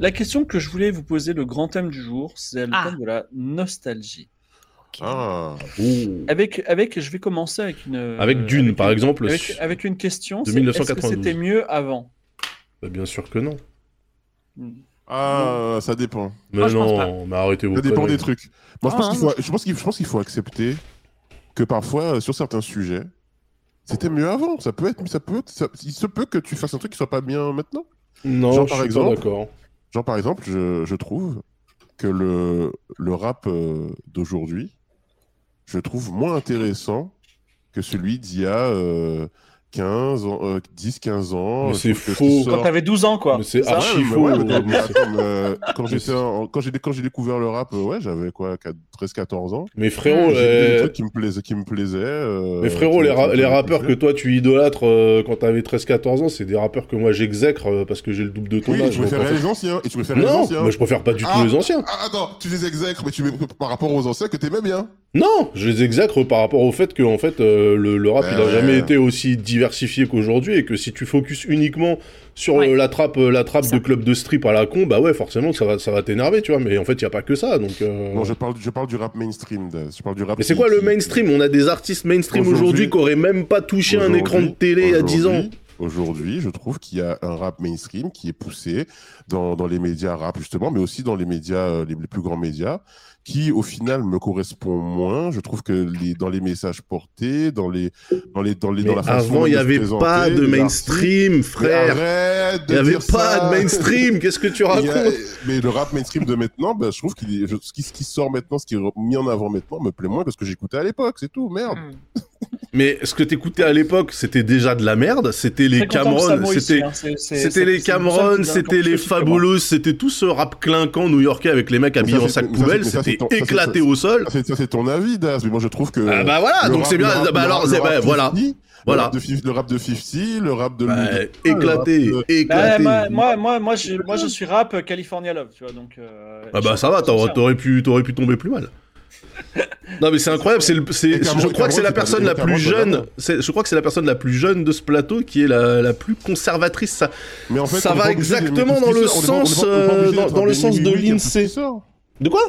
La question que je voulais vous poser, le grand thème du jour, c'est le Ah. thème de la nostalgie. Ah, Avec, avec, je vais commencer avec une. Avec Dune, avec par une- exemple. Avec, avec une question. de c'est Est-ce que 1992. c'était mieux avant? Bah, bien sûr que non. ah ça dépend. Mais Moi, non, mais arrêtez vos Ça dépend des trucs. Moi, je Ah, pense qu'il faut, je pense qu'il, je pense qu'il faut accepter que parfois, euh, sur certains sujets, c'était mieux avant. Ça peut être, ça peut être- ça- il se peut que tu fasses un truc qui soit pas bien maintenant. Non, Genre, je par suis exemple, pas d'accord. Genre, par exemple, je, trouve que le, le rap euh, d'aujourd'hui, je trouve moins intéressant que celui d'il y a euh, 15 ans, euh, 10, 15 ans. Mais Je c'est ce faux. Quand t'avais 12 ans, quoi. Mais c'est archi Ouais, faux. ouais, mais- attends, euh, quand j'étais en- quand j'ai quand j'ai découvert le rap, euh, ouais, j'avais quoi, 13 14 ans. Mais frérot, J'ai vu des euh, trucs qui me plaisaient qui me plaisaient. euh, mais frérot, les, ra- les rappeurs que toi tu idolâtres euh, quand t'avais 13-14 ans, c'est des rappeurs que moi j'exècre euh, parce que j'ai le double de ton Oui, âge. tu fait- les anciens. Et tu préférais les Non, anciens. mais je préfère pas du tout Ah. les anciens. Ah, attends, tu les exècres, mais tu mets par rapport aux anciens que t'aimais bien. Non, je les exècre par rapport au fait que en fait euh, le, le rap Ben il a ouais. jamais été aussi diversifié qu'aujourd'hui et que si tu focuses uniquement sur Ouais. euh, la trappe euh, la trappe Ça. de club de strip à la con, bah ouais forcément ça va ça va t'énerver tu vois. Mais en fait il y a pas que ça donc. euh, Non, je parle, je parle du rap mainstream. Je parle du rap. Mais c'est quoi le mainstream? On a des artistes mainstream Aujourd'hui- qui auraient même pas touché un écran de télé il y a 10 ans. aujourd'hui- je trouve qu'il y a un rap mainstream qui est poussé dans, dans les médias rap, justement, mais aussi dans les médias, les, les plus grands médias, qui, au final, me correspond moins. Je trouve que les, dans les messages portés, dans les, dans les, dans les, dans la façon avant il y de se avait pas de mainstream frère. Il y de avait pas ça. de mainstream. Qu'est-ce que tu a- racontes mais le rap mainstream de maintenant, ben, je trouve qu'il est, je- ce, qui, ce qui sort maintenant, ce qui est mis en avant maintenant, me plaît moins que ce que j'écoutais à l'époque, c'est tout, merde. Hmm. Mais ce que t'écoutais à l'époque c'était déjà de la merde. C'était les Cameron, c'était hein. C'était les Cameron, c'était les. Fabulous, c'était tout ce rap clinquant new-yorkais avec les mecs habillés en sac poubelle, ton- éclaté ça, au sol. Ça, c'est- ça, c'est ton avis, Daz, mais moi je trouve que. Ah bah voilà, donc rap- c'est bien. rap- bah alors, c'est bah, voilà, 50, voilà. Le rap de, Fif- le rap de 50, le rap de. Bah, éclaté, le rap de- Bah, éclaté. moi, moi, moi, moi, je, moi, je suis rap euh, California Love, tu vois, donc. euh, Ah bah ça va, t'aurais t'aurais pu, t'aurais pu tomber plus mal. Non mais c'est incroyable, c'est je crois que c'est la personne la plus jeune, je crois que c'est la personne la plus jeune de ce plateau qui est la, la plus conservatrice. Ça, Mais en fait, ça va exactement dans qui le sens, euh, dans- le sens de l'INSEE. De quoi?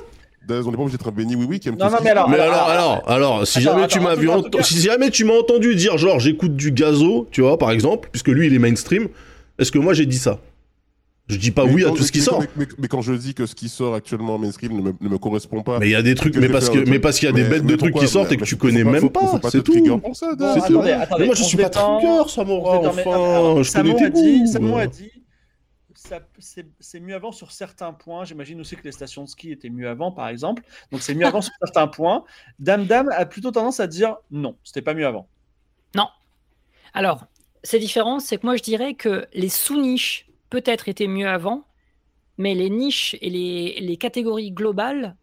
On n'est pas obligé d'être un Benny Oui Oui qui aime Non, tout non, ce mais alors-. Mais alors, alors, alors, si Attends, jamais attends, tu m'as vu, si jamais tu m'as entendu dire genre j'écoute du gazo, tu vois, par exemple, puisque lui il est mainstream, est-ce que moi j'ai dit ça? Je dis pas Mais oui à quand- tout ce qui mais- sort. Mais, mais- mais quand je dis que ce qui sort actuellement en mainstream ne me, ne me correspond pas. Mais il y a des trucs, que mais parce que, mais parce qu'il y a des Mais- bêtes mais de trucs qui sortent et que tu connais pas- même pas, c'est tout. c'est tout. moi je suis pas trigger, Samora, enfin, je connais tes goûts. A dit, c'est mieux avant sur certains points. J'imagine aussi que les stations de ski étaient mieux avant, par exemple. Donc c'est mieux avant sur certains points. Dame Dame a plutôt tendance à dire non, c'était pas mieux avant. Alors, c'est différent, c'est que moi je dirais que les sous-niches peut-être étaient mieux avant, mais les niches et les, les catégories globales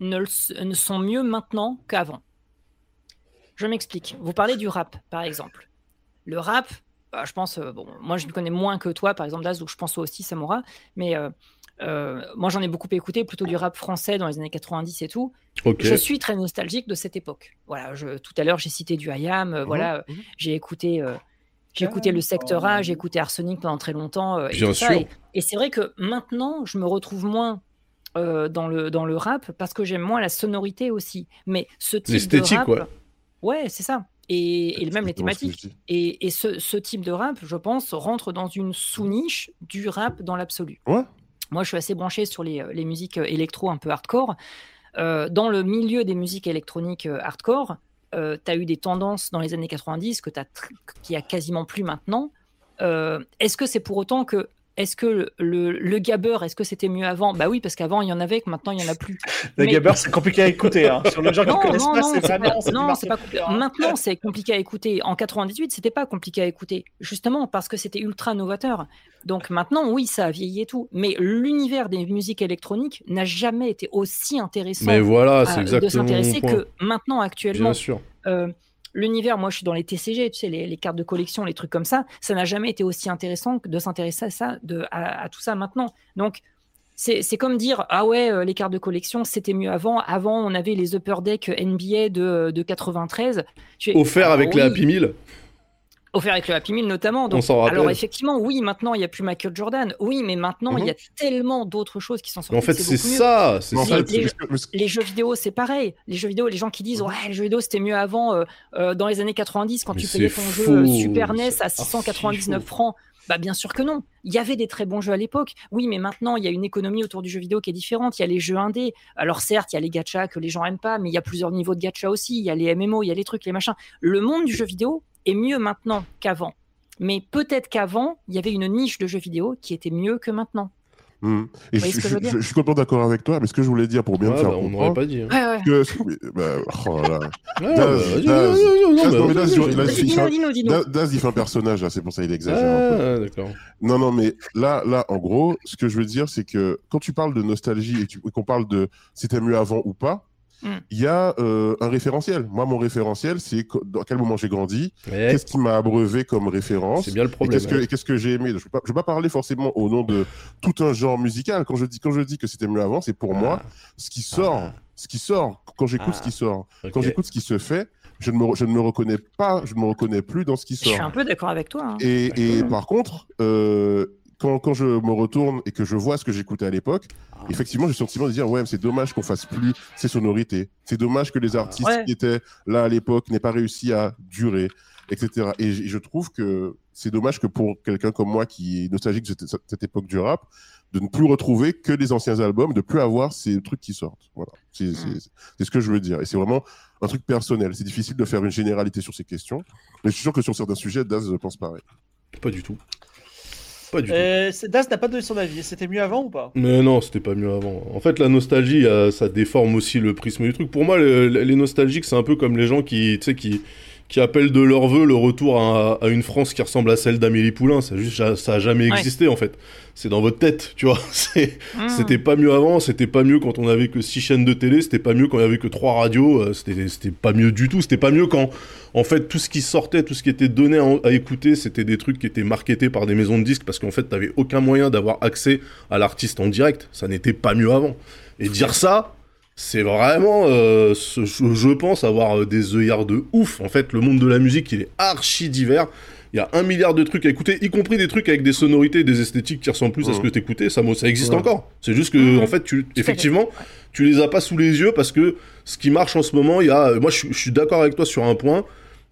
ne, ne sont mieux maintenant qu'avant. Je m'explique. Vous parlez du rap, par exemple. Le rap, je pense, euh, bon, moi je le connais moins que toi, par exemple, Daz, donc je pense aussi Samora, mais euh, euh, moi j'en ai beaucoup écouté, plutôt du rap français dans les années 90 et tout. Ok. Je suis très nostalgique de cette époque. Voilà, je, tout à l'heure j'ai cité du IAM, euh, voilà, Mhm. j'ai écouté, euh, j'ai écouté le secteur A, j'ai écouté Arsenic pendant très longtemps. euh, et Bien ça. sûr. Et, et c'est vrai que maintenant, je me retrouve moins euh, dans, le, dans le rap parce que j'aime moins la sonorité aussi. Mais ce type L'esthétique, de rap, ouais. ouais, c'est ça. Et, et même les thématiques. Et, et ce, ce type de rap, je pense, rentre dans une sous-niche du rap dans l'absolu. Ouais. Moi, je suis assez branché sur les, les musiques euh, électro un peu hardcore. Euh, dans le milieu des musiques électroniques euh, hardcore, tu as eu des tendances dans les années 90 que tr- qu'il a quasiment plus maintenant. Euh, est-ce que c'est pour autant que est-ce que le, le, gabber, est-ce que c'était mieux avant? Bah oui, parce qu'avant il y en avait, que maintenant il y en a plus. Le Mais- Gabber, c'est compliqué à écouter. Hein. Sur le genre qui Non, non, pas, non, c'est pas, non, c'est pas compli- hein. Maintenant, c'est compliqué à écouter. En 98, c'était pas compliqué à écouter, justement parce que c'était ultra novateur. Donc maintenant, oui, ça a vieilli et tout, mais l'univers des musiques électroniques n'a jamais été aussi intéressant Mais voilà, à- c'est de exactement s'intéresser que maintenant, actuellement. Bien sûr. Euh, L'univers, moi je suis dans les TCG, tu sais, les, les cartes de collection, les trucs comme ça, ça n'a jamais été aussi intéressant que de s'intéresser à ça, de, à, à tout ça maintenant. Donc, c'est comme dire, ah ouais, euh, les cartes de collection, c'était mieux avant. Avant, on avait les Upper Deck NBA de, de 93. Tu fais, Offert ah avec oui, les Happy Meal. Offert avec le Happy Meal notamment. Donc, On alors effectivement, oui, maintenant il n'y a plus Michael Jordan. Oui, mais maintenant il y a tellement d'autres choses qui sont sorties. Mais en fait, c'est ça. Les- fait, les- jeux vidéo, c'est pareil. Les jeux vidéo, les gens qui disent ouais, les jeux vidéo c'était mieux avant, euh, euh, dans les années 90 quand Mais tu payais ton jeu euh, Super NES c'est à 699 archi francs. Bah bien sûr que non. Il y avait des très bons jeux à l'époque. Oui, mais maintenant il y a une économie autour du jeu vidéo qui est différente. Il y a les jeux indés. Alors certes, il y a les gachas que les gens aiment pas, mais il y a plusieurs niveaux de gacha aussi. Il y a les MMO, il y a les trucs, les machins. Le monde du jeu vidéo est mieux maintenant qu'avant. Mais peut-être qu'avant, il y avait une niche de jeux vidéo qui était mieux que maintenant. Hmm. Et je, voyez ce que je- je veux dire je- je suis complètement d'accord avec toi, mais ce que je voulais dire pour bien Ouais, me faire bah, on n'aurait pas dit. hein. Ouais. que, bah, oh là Daz, il- fait un personnage, là, c'est pour ça qu'il exagère un peu. Ah. Non, non, mais là, là, en gros, ce que je veux dire, c'est que quand tu parles de nostalgie et qu'on parle de c'était mieux avant ou pas, Mm. il y a euh, un référentiel. Moi, mon référentiel, c'est dans quel moment j'ai grandi, Ouais, qu'est-ce qui m'a abreuvé comme référence, C'est bien le et problème. qu'est-ce que, et qu'est-ce que j'ai aimé. Je ne veux, pas- parler forcément au nom de tout un genre musical. Quand je dis, quand je dis que c'était mieux avant, c'est pour moi ce qui sort, Ah. ce qui sort, quand j'écoute Ah. ce qui sort, Ok. quand j'écoute ce qui se fait, je ne, me, je ne me reconnais pas, je ne me reconnais plus dans ce qui Je suis sort. un peu d'accord avec toi. hein. Et, par contre, euh, quand, quand je me retourne et que je vois ce que j'écoutais à l'époque, Ah. effectivement, j'ai le sentiment de dire ouais, c'est dommage qu'on fasse plus ces sonorités. C'est dommage que les artistes Ouais. qui étaient là à l'époque n'aient pas réussi à durer, etc. Et je, trouve que c'est dommage que pour quelqu'un comme moi qui est nostalgique de cette, cette époque du rap, de ne plus retrouver que les anciens albums, de plus avoir ces trucs qui sortent. Voilà, c'est c'est- c'est ce que je veux dire. Et c'est vraiment un truc personnel. C'est difficile de faire une généralité sur ces questions, mais je suis sûr que sur certains sujets, Daz pense pareil. Pas du tout. Pas du. Euh, Das n'a pas donné son avis. C'était mieux avant ou pas? Mais non, c'était pas mieux avant. En fait, la nostalgie, euh, ça déforme aussi le prisme du truc. Pour moi, le- le- les nostalgiques, c'est un peu comme les gens qui, tu sais, qui, qui appellent de leur vœu le retour à, à une France qui ressemble à celle d'Amélie Poulain. Ça, juste, ça a jamais Ouais. existé, en fait. C'est dans votre tête, tu vois. Mmh. C'était pas mieux avant, c'était pas mieux quand on avait que six chaînes de télé, c'était pas mieux quand il y avait que trois radios, euh, c'était c'était pas mieux du tout, c'était pas mieux quand, en fait, tout ce qui sortait, tout ce qui était donné à, à écouter, c'était des trucs qui étaient marketés par des maisons de disques parce qu'en fait, t'avais aucun moyen d'avoir accès à l'artiste en direct, ça n'était pas mieux avant. Et dire ça, c'est vraiment, euh, ce- je, pense, avoir euh, des œillards de ouf. En fait, le monde de la musique, il est archi divers. Il y a un milliard de trucs à écouter, y compris des trucs avec des sonorités et des esthétiques qui ressemblent plus à ce Mhm. que t'écoutais. Ça, moi, ça existe Ouais. encore. C'est juste que, Mhm. en fait, tu, effectivement, tu les as pas sous les yeux parce que ce qui marche en ce moment, il y a, moi, je, suis- je suis d'accord avec toi sur un point.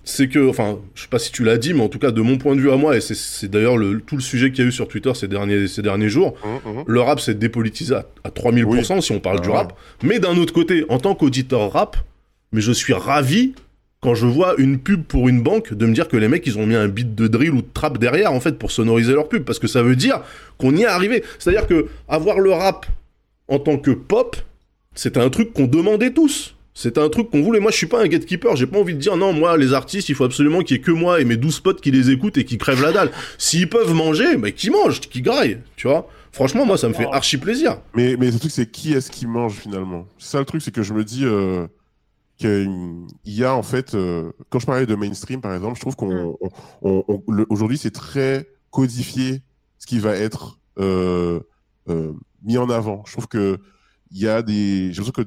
C'est que, enfin, je sais pas si tu l'as dit, mais en tout cas, de mon point de vue à moi, et c'est- d'ailleurs le- tout le sujet qu'il y a eu sur Twitter ces derniers, ces derniers jours, Hum, hum. le rap s'est dépolitisé à, à 3000% si on parle Ah du ouais. rap. Mais d'un autre côté, en tant qu'auditeur rap, mais je suis ravi quand je vois une pub pour une banque de me dire que les mecs ils ont mis un beat de drill ou de trap derrière en fait pour sonoriser leur pub parce que ça veut dire qu'on y est arrivé. C'est-à-dire que avoir le rap en tant que pop, c'était un truc qu'on demandait tous. C'était un truc qu'on voulait. Moi, je suis pas un gatekeeper. J'ai pas envie de dire non, moi, les artistes, il faut absolument qu'il y ait que moi et mes 12 potes qui les écoutent et qui crèvent la dalle. S'ils peuvent manger, bah, qu'ils mangent, qu'ils graillent. Tu vois Franchement, moi, ça me fait archi plaisir. Mais, mais le truc, c'est qui est-ce qui mange finalement? C'est ça le truc, c'est que je me dis euh, qu'il y a en fait, euh, quand je parlais de mainstream par exemple, je trouve qu'on on- on- on- le- aujourd'hui c'est très codifié ce qui va être euh, euh, mis en avant. Je trouve que il y a des, j'ai l'impression que,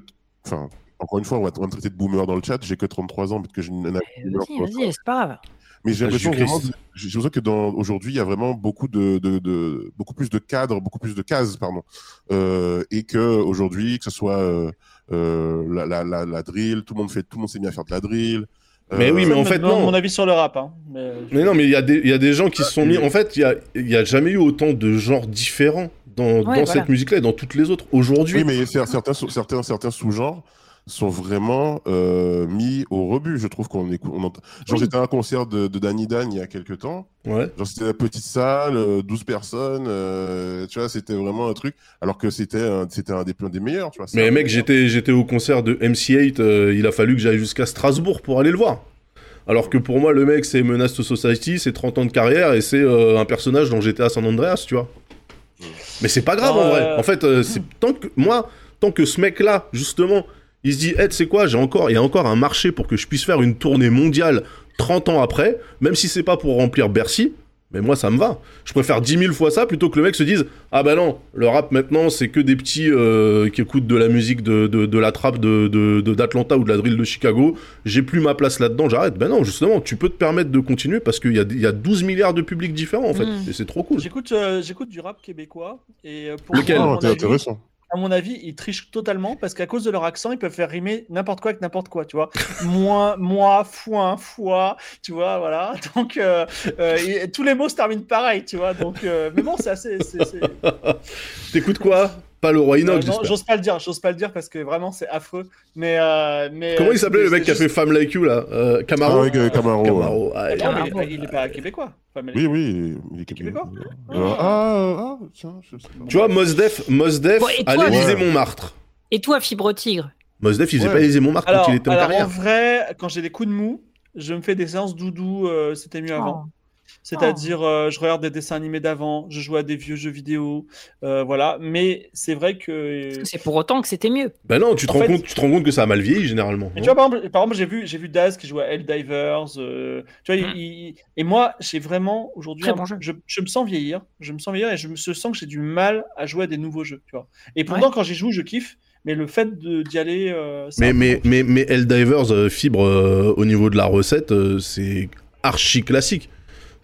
enfin, encore une fois, on va, on va me traiter de boomer dans le chat. J'ai que 33 ans, peut-être que j'ai une, une- Vas-y, vas-y, c'est pas grave. mais j'ai Ah, l'impression Jésus-Christ. vraiment, de- j'ai l'impression que dans aujourd'hui, il y a vraiment beaucoup de, de, de- beaucoup plus de cadres, beaucoup plus de cases, pardon, euh, et que aujourd'hui, que ce soit euh, euh, la, la, la, la drill, tout le monde fait, tout le monde s'est mis à faire de la drill. Mais oui, mais en fait, non. Mon avis sur le rap. Hein. Mais, Mais non, mais il y, a des- il y a des gens qui se sont mis. En fait, il y a, il y a jamais eu autant de genres différents dans, dans voilà. cette musique-là et dans toutes les autres. Aujourd'hui, Oui, mais cer- certains, certains, certains sous-genres sont vraiment euh, mis au rebut. Je trouve qu'on écoute. On entend... Genre, Oui. j'étais à un concert de, de Danny Dan il y a quelques temps. ouais. Genre, c'était la petite salle, euh, 12 personnes, euh, tu vois, c'était vraiment un truc. Alors que c'était un, c'était un des, un des meilleurs, tu vois. c'est Mais mec, j'étais, j'étais au concert de MC8, euh, il a fallu que j'aille jusqu'à Strasbourg pour aller le voir. Alors que pour moi, le mec, c'est Menace to Society, c'est 30 ans de carrière et c'est euh, un personnage dont j'étais à San Andreas, tu vois. Mais c'est pas grave en vrai. En fait, euh, c'est tant que moi, tant que ce mec-là, justement, il se dit, hey, tu sais quoi, j'ai encore, il y a encore un marché pour que je puisse faire une tournée mondiale 30 ans après, même si c'est pas pour remplir Bercy. Mais moi, ça me va. Je préfère 10 000 fois ça plutôt que le mec se dise Ah bah non, le rap maintenant, c'est que des petits euh, qui écoutent de la musique de, de, de la trappe d'Atlanta de, de, d'Atlanta ou de la drill de Chicago. J'ai plus ma place là-dedans, j'arrête. Ben non, justement, tu peux te permettre de continuer parce qu'il y a, il y a 12 milliards de publics différents en fait. Mm. Et c'est trop cool. J'écoute euh, j'écoute du rap québécois et euh, pour Lequel Ah, c'est avis- intéressant. À mon avis, ils trichent totalement parce qu'à cause de leur accent, ils peuvent faire rimer n'importe quoi avec n'importe quoi, tu vois. Moins, moi, foin, foi, tu vois, voilà. Donc, euh, euh, et tous les mots se terminent pareil, tu vois. Donc, euh, mais bon, c'est assez. T'écoutes quoi? Pas le roi Euh, Inox, j'espère. j'ose pas le dire, j'ose pas le dire parce que vraiment, c'est affreux. Mais, euh, mais Comment euh, il s'appelait le mec qui a fait Femme Like You là? Euh, Camaro Ah, euh, Camaro. ouais. Camaro, ah, il- est pas- il est pas québécois. Oui, oui, il est- Québécois Euh, ah, euh, ah, tiens, je sais pas. Tu vois, Mosdef, Mosdef l'Élysée Ouais. Montmartre. Et toi, Fibre Tigre? Mosdef, il faisait Ouais. pas l'Élysée Montmartre quand il était en alors, en carrière. vrai, quand j'ai des coups de mou, je me fais des séances doudou, euh, c'était mieux avant. Oh. C'est-à-dire, euh, je regarde des dessins animés d'avant, je joue à des vieux jeux vidéo, euh, voilà. Mais c'est vrai que. C'est pour autant que c'était mieux. Bah non, tu te, En rends fait- compte, tu te rends compte que ça a mal vieilli généralement. Tu vois, par exemple, par exemple, j'ai vu, j'ai vu Daz qui jouait à Helldivers. euh, tu vois, Mm. il- il- et moi, j'ai vraiment aujourd'hui, bon je, je me sens vieillir, je me sens vieillir et je me sens que j'ai du mal à jouer à des nouveaux jeux. Tu vois. Et pourtant, quand j'y joue, je kiffe. Mais le fait de- d'y aller, euh, c'est mais, mais, mais, mais Helldivers, euh, fibre euh, au niveau de la recette, euh, c'est archi classique.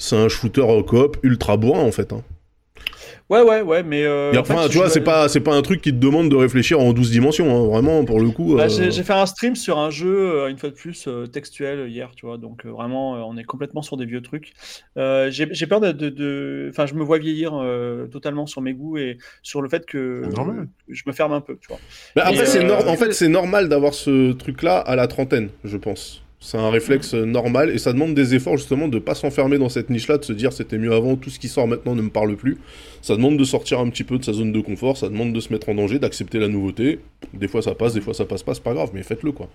C'est un shooter coop ultra bourrin en fait. Hein. ouais, ouais, ouais, mais euh, Et en enfin, fait, tu vois, c'est pas, c'est pas un truc qui te demande de réfléchir en 12 dimensions, hein. vraiment, pour le coup. Bah, euh, j'ai j'ai fait un stream sur un jeu, euh, une fois de plus, euh, textuel hier, tu vois. Donc, vraiment, on est complètement sur des vieux trucs. Euh, j'ai j'ai peur de, de- de- Enfin, je me vois vieillir euh, totalement sur mes goûts et sur le fait que je me ferme un peu, tu vois. bah, après, c'est euh, en fait, c'est normal d'avoir ce truc-là à la trentaine, je pense. C'est un réflexe euh, normal et ça demande des efforts justement de pas s'enfermer dans cette niche-là, de se dire c'était mieux avant, tout ce qui sort maintenant ne me parle plus. Ça demande de sortir un petit peu de sa zone de confort, ça demande de se mettre en danger, d'accepter la nouveauté. Des fois ça passe, des fois ça passe pas, c'est pas grave, mais faites-le quoi.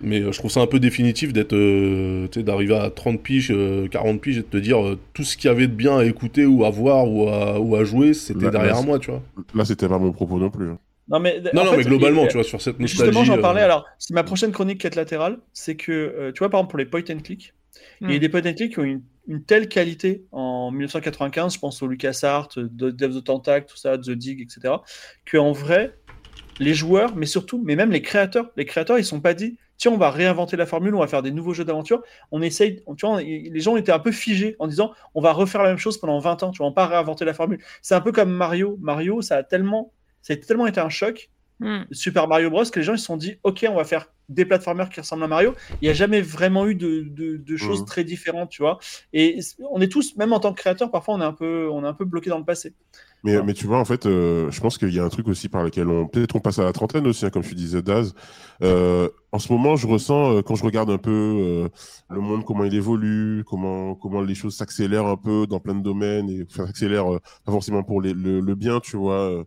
Mais euh, je trouve ça un peu définitif d'être, euh, tu sais, d'arriver à 30 piges, euh, 40 piges et de te dire euh, tout ce qu'il y avait de bien à écouter ou à voir ou à, ou à jouer, c'était derrière là, moi, tu vois. Là, c'était pas mon propos non plus. Non, mais, Non, non, fait, mais globalement, tu vois, sur cette nostalgie. Justement, j'en euh, parlais. Alors, c'est ma prochaine chronique quête latérale. C'est que, euh, tu vois, par exemple, pour les point and click, il y a Mm. des point and click qui ont une, une telle qualité en 1995, je pense au LucasArts, de Dev the Tentacle, tout ça, The Dig, etc., qu'en vrai, les joueurs, mais surtout, mais même les créateurs, les créateurs, ils sont pas dit, tiens, on va réinventer la formule, on va faire des nouveaux jeux d'aventure. On essaye, tu vois, on- les gens étaient un peu figés en disant, on va refaire la même chose pendant 20 ans, tu vois, on va pas réinventer la formule. C'est un peu comme Mario. Mario, ça a tellement, ça a tellement été un choc Mm. Super Mario Bros que les gens ils se sont dit ok on va faire des plateformers qui ressemblent à Mario il n'y a jamais vraiment eu de, de- de choses Mhm. très différentes tu vois et on est tous même en tant que créateur parfois on est un peu on est un peu bloqué dans le passé Mais, mais tu vois, en fait, euh, je pense qu'il y a un truc aussi par lequel on. Peut-être on passe à la trentaine aussi, hein, comme tu disais, Daz. Euh, en ce moment, je ressens, euh, quand je regarde un peu euh, le monde, comment il évolue, comment, comment les choses s'accélèrent un peu dans plein de domaines, et enfin, s'accélèrent euh, pas forcément pour les- le, le bien, tu vois.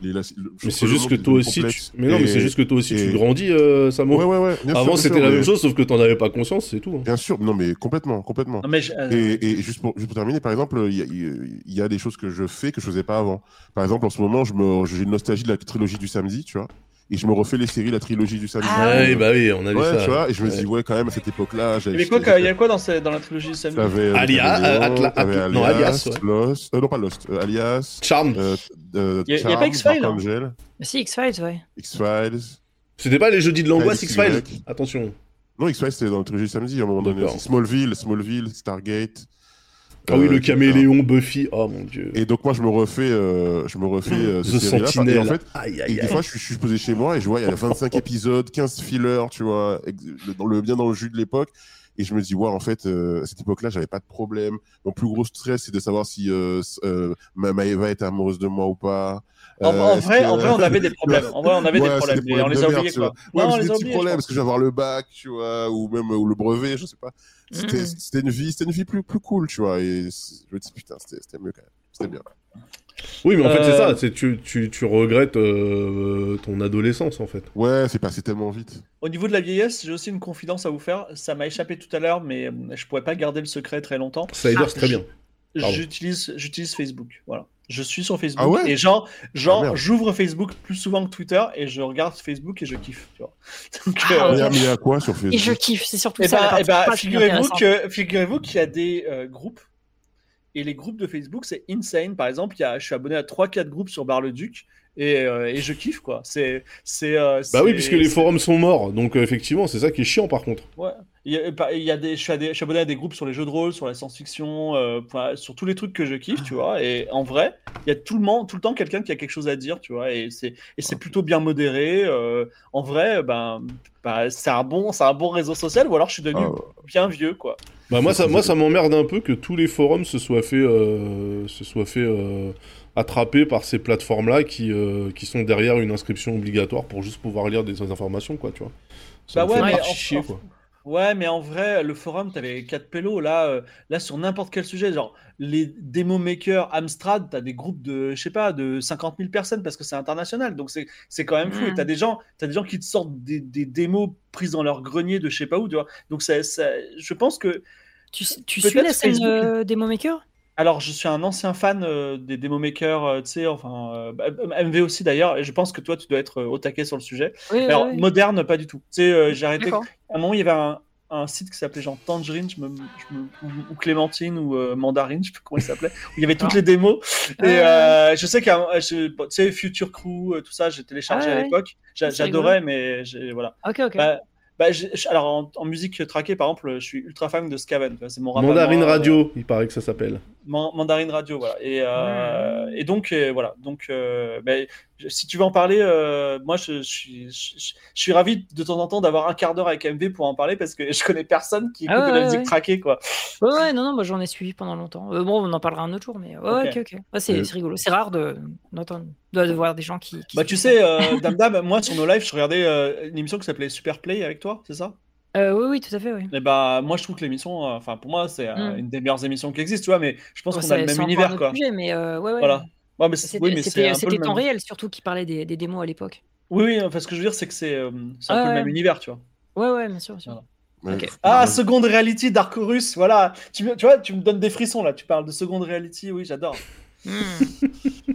Les- la- le- je Mais c'est juste que toi aussi, tu... mais non, mais c'est juste que toi aussi et- tu grandis, euh, Samo. Ouais, ouais, ouais. Avant c'était la mais- même chose, sauf que t'en avais pas conscience, c'est tout. hein. Bien sûr, non, mais complètement, complètement. non mais je- euh, Et, et juste, pour, juste pour terminer, par exemple, il y, a- il y a des choses que je fais que je faisais pas avant. Par exemple, en ce moment, je me, j'ai une nostalgie de la trilogie du samedi, tu vois. Et je me refais les séries, la trilogie du samedi. Ah Ouais, bah oui, on a vu Ouais, ça. tu vois, et je me Ouais. dis, ouais, quand même, à cette époque-là, il y j'avais. avait quoi il y a quoi dans, ce- dans la trilogie Sammy T'avais, euh, Alia- t'avais Léon, Atla- non, Alias, ouais. Lost, euh, non pas Lost, euh, Alias, Charmed. euh, euh, Y a- pas X-Files, hein? Si, X-Files, ouais. X-Files. C'était pas les jeudis de l'angoisse X-Files? Attention. Non, X-Files, c'était dans la trilogie du samedi, à un moment donné. Smallville, Smallville, Stargate. Ah oui, Euh, le etc. caméléon, Buffy. Oh mon dieu. Et donc, moi, je me refais, euh, je me refais euh, The. Sentinel. Et en fait, des fois, je suis, je suis posé chez moi et je vois, il y a 25 épisodes, 15 fillers, tu vois, dans le, bien dans le jus de l'époque. Et je me dis, ouais, en fait, euh, à cette époque-là, j'avais pas de problème. Mon plus gros stress, c'est de savoir si euh, euh, ma Maëva était amoureuse de moi ou pas. en, Euh, en vrai que- en vrai on avait des problèmes en vrai on avait Ouais, des problèmes mais on les a oubliés quoi Ouais, non on les des a petits oubliés problèmes parce que je vais avoir le bac, tu vois, ou même ou le brevet, je sais pas. C'était c'était une vie, c'était une vie plus, plus cool, tu vois. Et je me dis, putain, c'était mieux quand même. C'était bien. Oui, mais en fait, c'est Euh, ça. c'est Tu, tu, tu regrettes euh, ton adolescence, en fait. Ouais, c'est passé tellement vite. Au niveau de la vieillesse, j'ai aussi une confidence à vous faire. Ça m'a échappé tout à l'heure, mais euh, je pourrais pas garder le secret très longtemps. Slider, c'est très bien. Pardon. J'utilise, j'utilise Facebook. Voilà. Je suis sur Facebook Ah ouais et genre, genre Ah, j'ouvre Facebook plus souvent que Twitter et je regarde Facebook et je kiffe. Tu vois. Donc, Ah, euh, Mais a quoi sur Facebook Et je kiffe, c'est surtout eh ça. ben, partie eh pas très figurez-vous que, figurez-vous qu'il y a des euh, groupes et les groupes de Facebook, c'est insane. Par exemple, y je suis abonné à 3-4 groupes sur Bar-le-Duc et, euh, et je kiffe, quoi. C'est. c'est euh, Bah oui, puisque les forums sont morts, donc euh, effectivement, c'est ça qui est chiant par contre. Ouais. Il y a, bah, il y a des, je, suis à des- je suis abonné à des groupes sur les jeux de rôle, sur la science-fiction, euh, sur tous les trucs que je kiffe, tu vois. Et en vrai, il y a tout le, monde, tout le temps quelqu'un qui a quelque chose à dire, tu vois. Et c'est, et c'est plutôt bien modéré. euh, en vrai, ben, bah, c'est un bon, c'est un bon réseau social. Ou alors je suis devenu Ah, bien vieux, quoi. Bah moi ça, moi ça m'emmerde un peu que tous les forums se soient fait, euh, se soient fait attraper par ces plateformes-là qui, euh, qui sont derrière une inscription obligatoire pour juste pouvoir lire des informations, quoi, tu vois. Ça Bah ouais, fait mais en- chier, en- quoi. Ouais, mais en vrai, le forum, t'avais 4 pélos. Là, euh, là sur n'importe quel sujet, genre les démo makers Amstrad, t'as des groupes de, je sais pas, de 50 000 personnes parce que c'est international. Donc c'est c'est quand même fou. Et Mm. t'as des gens, t'as des gens qui te sortent des, des démos prises dans leur grenier de je sais pas où, tu vois. Donc ça, ça- je pense que. Tu, tu suis la scène Facebook. euh, des Momakers Alors, je suis un ancien fan euh, des démo makers, euh, tu sais, enfin, euh, MV aussi d'ailleurs, et je pense que toi, tu dois être au taquet sur le sujet. Oui, Alors, oui. moderne, pas du tout. Tu sais, j'ai arrêté à un moment, il y avait un, un site qui s'appelait genre Tangerine, je me, je me- ou, Clémentine ou Mandarine, je sais plus comment il s'appelait, où il y avait toutes Ah. les démos. Et ouais, euh, je sais qu'à tu sais, Future Crew, tout ça, j'ai téléchargé Ah, à ouais. l'époque. J'adorais, mais voilà. Ok, ok. Bah, bah, alors, en, en musique trackée, par exemple, je suis ultra fan de Skaven. C'est mon Mandarine moi, euh, Radio, il paraît que ça s'appelle. Man- Mandarine Radio, voilà. Et, euh, et donc, euh, voilà. Donc, euh, ben, si tu veux en parler, euh, moi, je, je suis, je, suis ravi de temps en temps d'avoir un quart d'heure avec MV pour en parler parce que je connais personne qui écoute Ah de ouais, la ouais, musique ouais. trackée, quoi. Ouais, ouais, non, non, moi j'en ai suivi pendant longtemps. Euh, bon, on en parlera un autre jour, mais ouais, Ok. ok. Ouais, c'est rigolo. C'est rare de, d'entendre, de, de voir des gens qui. qui Bah, tu sais, euh, Dame Dame, moi, sur nos lives, je regardais euh, une émission qui s'appelait Super Play avec toi, c'est ça? Euh, oui, oui, tout à fait, oui. Et bah, moi, je trouve que l'émission, euh, enfin, pour moi, c'est euh, Mm. une des meilleures émissions qui existent, tu vois, mais je pense Bon, qu'on a c'est- le même univers, quoi. sujet, mais euh, ouais, ouais. Voilà. Ouais, mais C'était oui, temps même. réel, surtout qui parlait des, des démos à l'époque. Oui, oui, enfin, ce que je veux dire, c'est que c'est euh, c'est un Ah peu le même univers, tu vois. Ouais, ouais, bien sûr. bien sûr. Voilà. Ah, Second Reality, Dark Horus, voilà. Tu, me- tu vois, tu me donnes des frissons là. Tu parles de Second Reality, oui, j'adore. Hmm.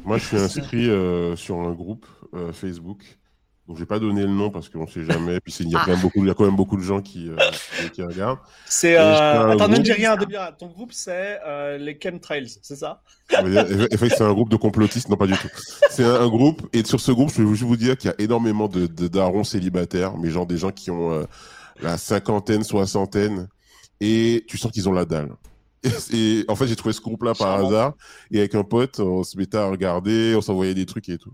Moi, je suis inscrit euh, sur un groupe euh, Facebook. Donc, j'ai pas donné le nom parce qu'on sait jamais. Puis, il y, a Ah. quand même beaucoup- il y a quand même beaucoup de gens qui, euh, qui- regardent. C'est. Je Euh... Attends, ne dis rien. Ton groupe, c'est euh, les Chemtrails, c'est ça? En fait, c'est un groupe de complotistes. Non, pas du tout. C'est un, un groupe. Et sur ce groupe, je juste vous dire qu'il y a énormément de, de darons célibataires, mais genre des gens qui ont euh, la cinquantaine, soixantaine. Et tu sens qu'ils ont la dalle. Et, et en fait, j'ai trouvé ce groupe-là par hasard. Et avec un pote, on se mettait à regarder, on s'envoyait des trucs et tout.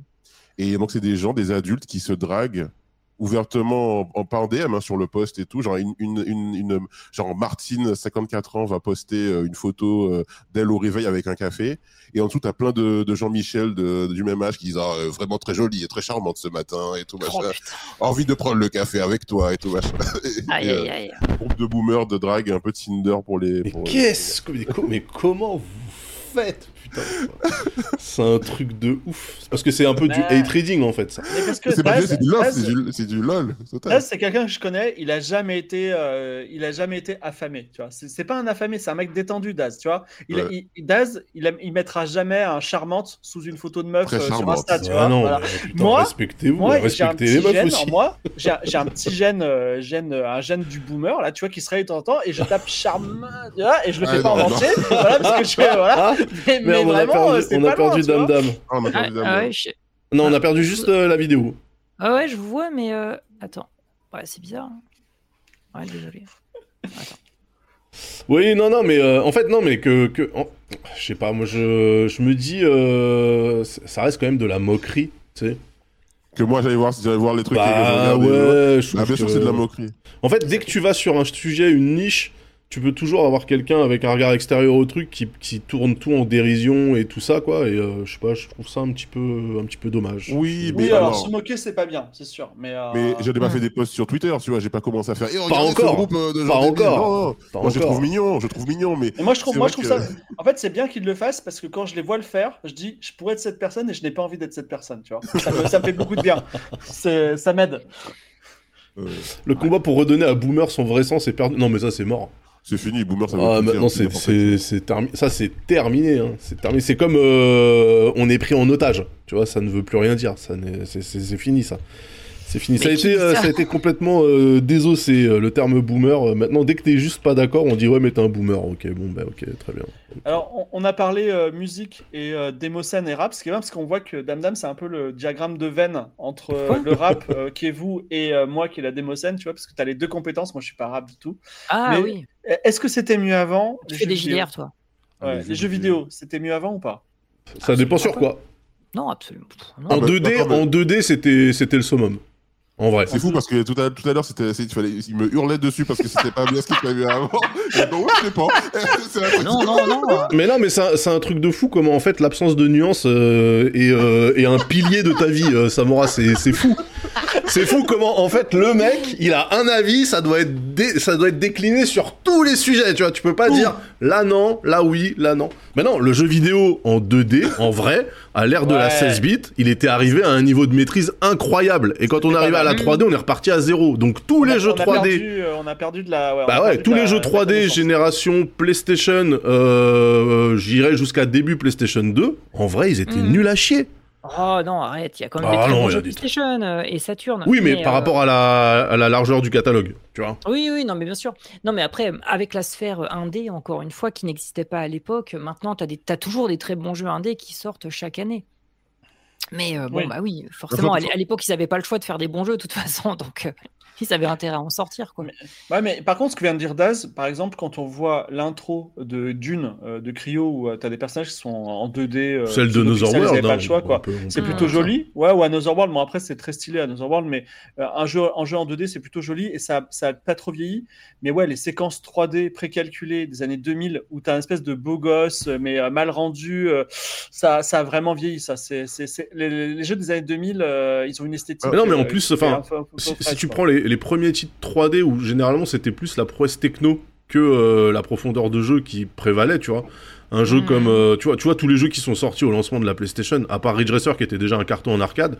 Et donc, c'est des gens, des adultes qui se draguent ouvertement en, en en DM hein, sur le post et tout genre une, une, une, une- genre Martine 54 ans va poster euh, une photo euh, d'elle au réveil avec un café et en dessous t'as plein de, de Jean-Michel de, du même âge qui disent Ah, euh, vraiment très jolie et très charmante ce matin et tout Oh, machin envie de prendre le café avec toi et tout machin Et, Aïe, aïe, aïe. groupe de boomers de drague un peu Tinder pour les Mais pour- qu'est-ce que. Mais comment vous faites Putain. C'est un truc de ouf. Parce que c'est un peu du Bah. hate reading en fait, ça. C'est pas Daz- du- c'est du love Daz- c'est du, lol c'est quelqu'un que je connais. Il a jamais été, euh, il a jamais été affamé. Tu vois, c'est pas un affamé, c'est un mec détendu, Daz. Tu vois, il, Ouais. il- Daz, il, mettra jamais un charmante sous une photo de meuf euh, sur. Insta. Tu Ah vois, non, voilà. mais putain, Moi- respectez-vous, Moi, respectez les meufs aussi. moi. J'ai un petit gène, euh, gène, euh, un gène du boomer là, tu vois, qui se réveille de temps en temps et je tape charmant, et je le fais Ah, pas en non, non. entier, voilà, parce que je fais, voilà. Ah, merde, on a vraiment, perdu, c'est on pas a perdu loin, tu vois. Dame Dame. Ah, on a Ah, perdu Dame ah Dame. ouais, je... Non, on a perdu juste euh, la vidéo. ah ouais, je vous vois, mais euh, attends. Ouais, c'est bizarre. hein. Ouais, désolé. Oui, non, non, mais euh, en fait, non, mais que. que Je sais pas, moi, je, je me dis. euh, ça reste quand même de la moquerie, tu sais. que moi j'allais voir j'allais voir les trucs et que Bah les autres. ouais, je Ah, trouve bien sûr que- c'est de la moquerie En fait, dès que tu vas sur un sujet, une niche, tu peux toujours avoir quelqu'un avec un regard extérieur au truc qui, qui tourne tout en dérision et tout ça, quoi. Et euh, je sais pas, je trouve ça un petit peu, un petit peu dommage. oui mais Oui, alors, alors se moquer, c'est pas bien, c'est sûr. Mais, euh, Mais j'avais pas fait des posts sur Twitter, tu vois, j'ai pas commencé à faire. Eh, ce encore. groupe euh, de Pas encore. Non, non. Pas Moi je trouve mignon, je trouve mignon, mais Et moi, je trouve, moi, je trouve que- ça. En fait, c'est bien qu'ils le fassent parce que quand je les vois le faire, je dis, je pourrais être cette personne et je n'ai pas envie d'être cette personne, tu vois. Ça me, ça me fait beaucoup de bien. Ça m'aide. euh, Le combat pour redonner à Boomer son vrai sens est perdu. Non, mais ça, c'est mort. C'est fini, Boomer, ça Ah, maintenant, c'est c'est, termi- ça, c'est terminé. Hein. C'est terminé. C'est comme euh, on est pris en otage. Tu vois, ça ne veut plus rien dire. Ça c'est fini, ça. C'est fini. Ça a, été, euh, ça ça a été complètement euh, désossé, euh, le terme boomer. Euh, maintenant, dès que t'es juste pas d'accord, on dit ouais, mais t'es un boomer. Ok, bon, bah ok, très bien. Alors, on, on a parlé euh, musique et euh, démocène et rap, ce qui est bien parce qu'on voit que Dame Dame, c'est un peu le diagramme de veine entre euh, le rap euh, qui est vous et euh, moi qui est la démocène, tu vois, parce que tu as les deux compétences. Moi, je suis pas rap du tout. Ah Mais- oui, Est-ce que c'était mieux avant tu fais des JDR, toi. Ouais, Les les, jeux jeux vidéo. vidéo, c'était mieux avant ou pas? Ça dépend sur quoi. Non, absolument. Non. En Ah bah, 2D, d'accord, mais- en 2D, c'était c'était le summum. En vrai. C'est fou parce que tout à, tout à l'heure, c'était, c'est- il, fallait, il me hurlait dessus parce que c'était pas bien ce qu'il avait avant. Et donc, ouais, je sais pas. Non, non, non. Mais non, mais c'est un, c'est un truc de fou comment en fait l'absence de nuance euh, est, euh, est un pilier de ta vie, euh, Samora. C'est c'est fou. C'est fou comment en fait le mec, il a un avis, ça doit être dé- ça doit être décliné sur tous les sujets. Tu vois, tu peux pas dire là non, là oui, là non. Mais non, le jeu vidéo en 2D, en vrai, à l'ère de la Ouais. 16 bits, il était arrivé à un niveau de maîtrise incroyable. Et quand on arrivé à la mal. 3D, on est reparti à zéro. Donc tous On a- les jeux on a 3D. perdu, euh, on a perdu de la. ouais, Bah ouais, tous les la- jeux de la 3D connaissance. génération PlayStation, euh, j'irais jusqu'à début PlayStation 2. En vrai, ils étaient Mhm. nuls à chier. Oh non, arrête, il y a quand même Ah des non, jeux des- PlayStation euh, et Saturn. Oui, mais, par euh, rapport à la, à la largeur du catalogue, tu vois. Oui, oui, non, mais bien sûr. Non, mais après, avec la sphère indé, encore une fois, qui n'existait pas à l'époque, maintenant, tu as, toujours des très bons jeux indés qui sortent chaque année. Mais euh, bon, Oui. bah oui, forcément, à l'époque, ils n'avaient pas le choix de faire des bons jeux, de toute façon, donc euh, ils avaient intérêt à en sortir, quoi. Ouais, mais par contre, ce que vient de dire Daz, par exemple, quand on voit l'intro de Dune euh, de Cryo où tu as des personnages qui sont en 2D, euh, Celle de Another World. pas hein, le choix, quoi. peut- on C'est plutôt joli. Ouais, ou Another World, bon après c'est très stylé Another World, mais euh, un, jeu, un jeu en 2D c'est plutôt joli et ça ça a pas trop vieilli. Mais ouais, les séquences 3D précalculées des années 2000 où tu as une espèce de beau gosse euh, mais euh, mal rendu, euh, ça, ça a vraiment vieilli. Ça. C'est, Les, les jeux des années 2000, euh, ils ont une esthétique. Mais non, mais en euh, plus, enfin, un un Si, tu prends les, les premiers titres 3D où généralement c'était plus la prouesse techno que euh, la profondeur de jeu qui prévalait, tu vois. Un jeu Mhm. comme, euh, tu vois, tu vois tous les jeux qui sont sortis au lancement de la PlayStation, à part Ridge Racer qui était déjà un carton en arcade,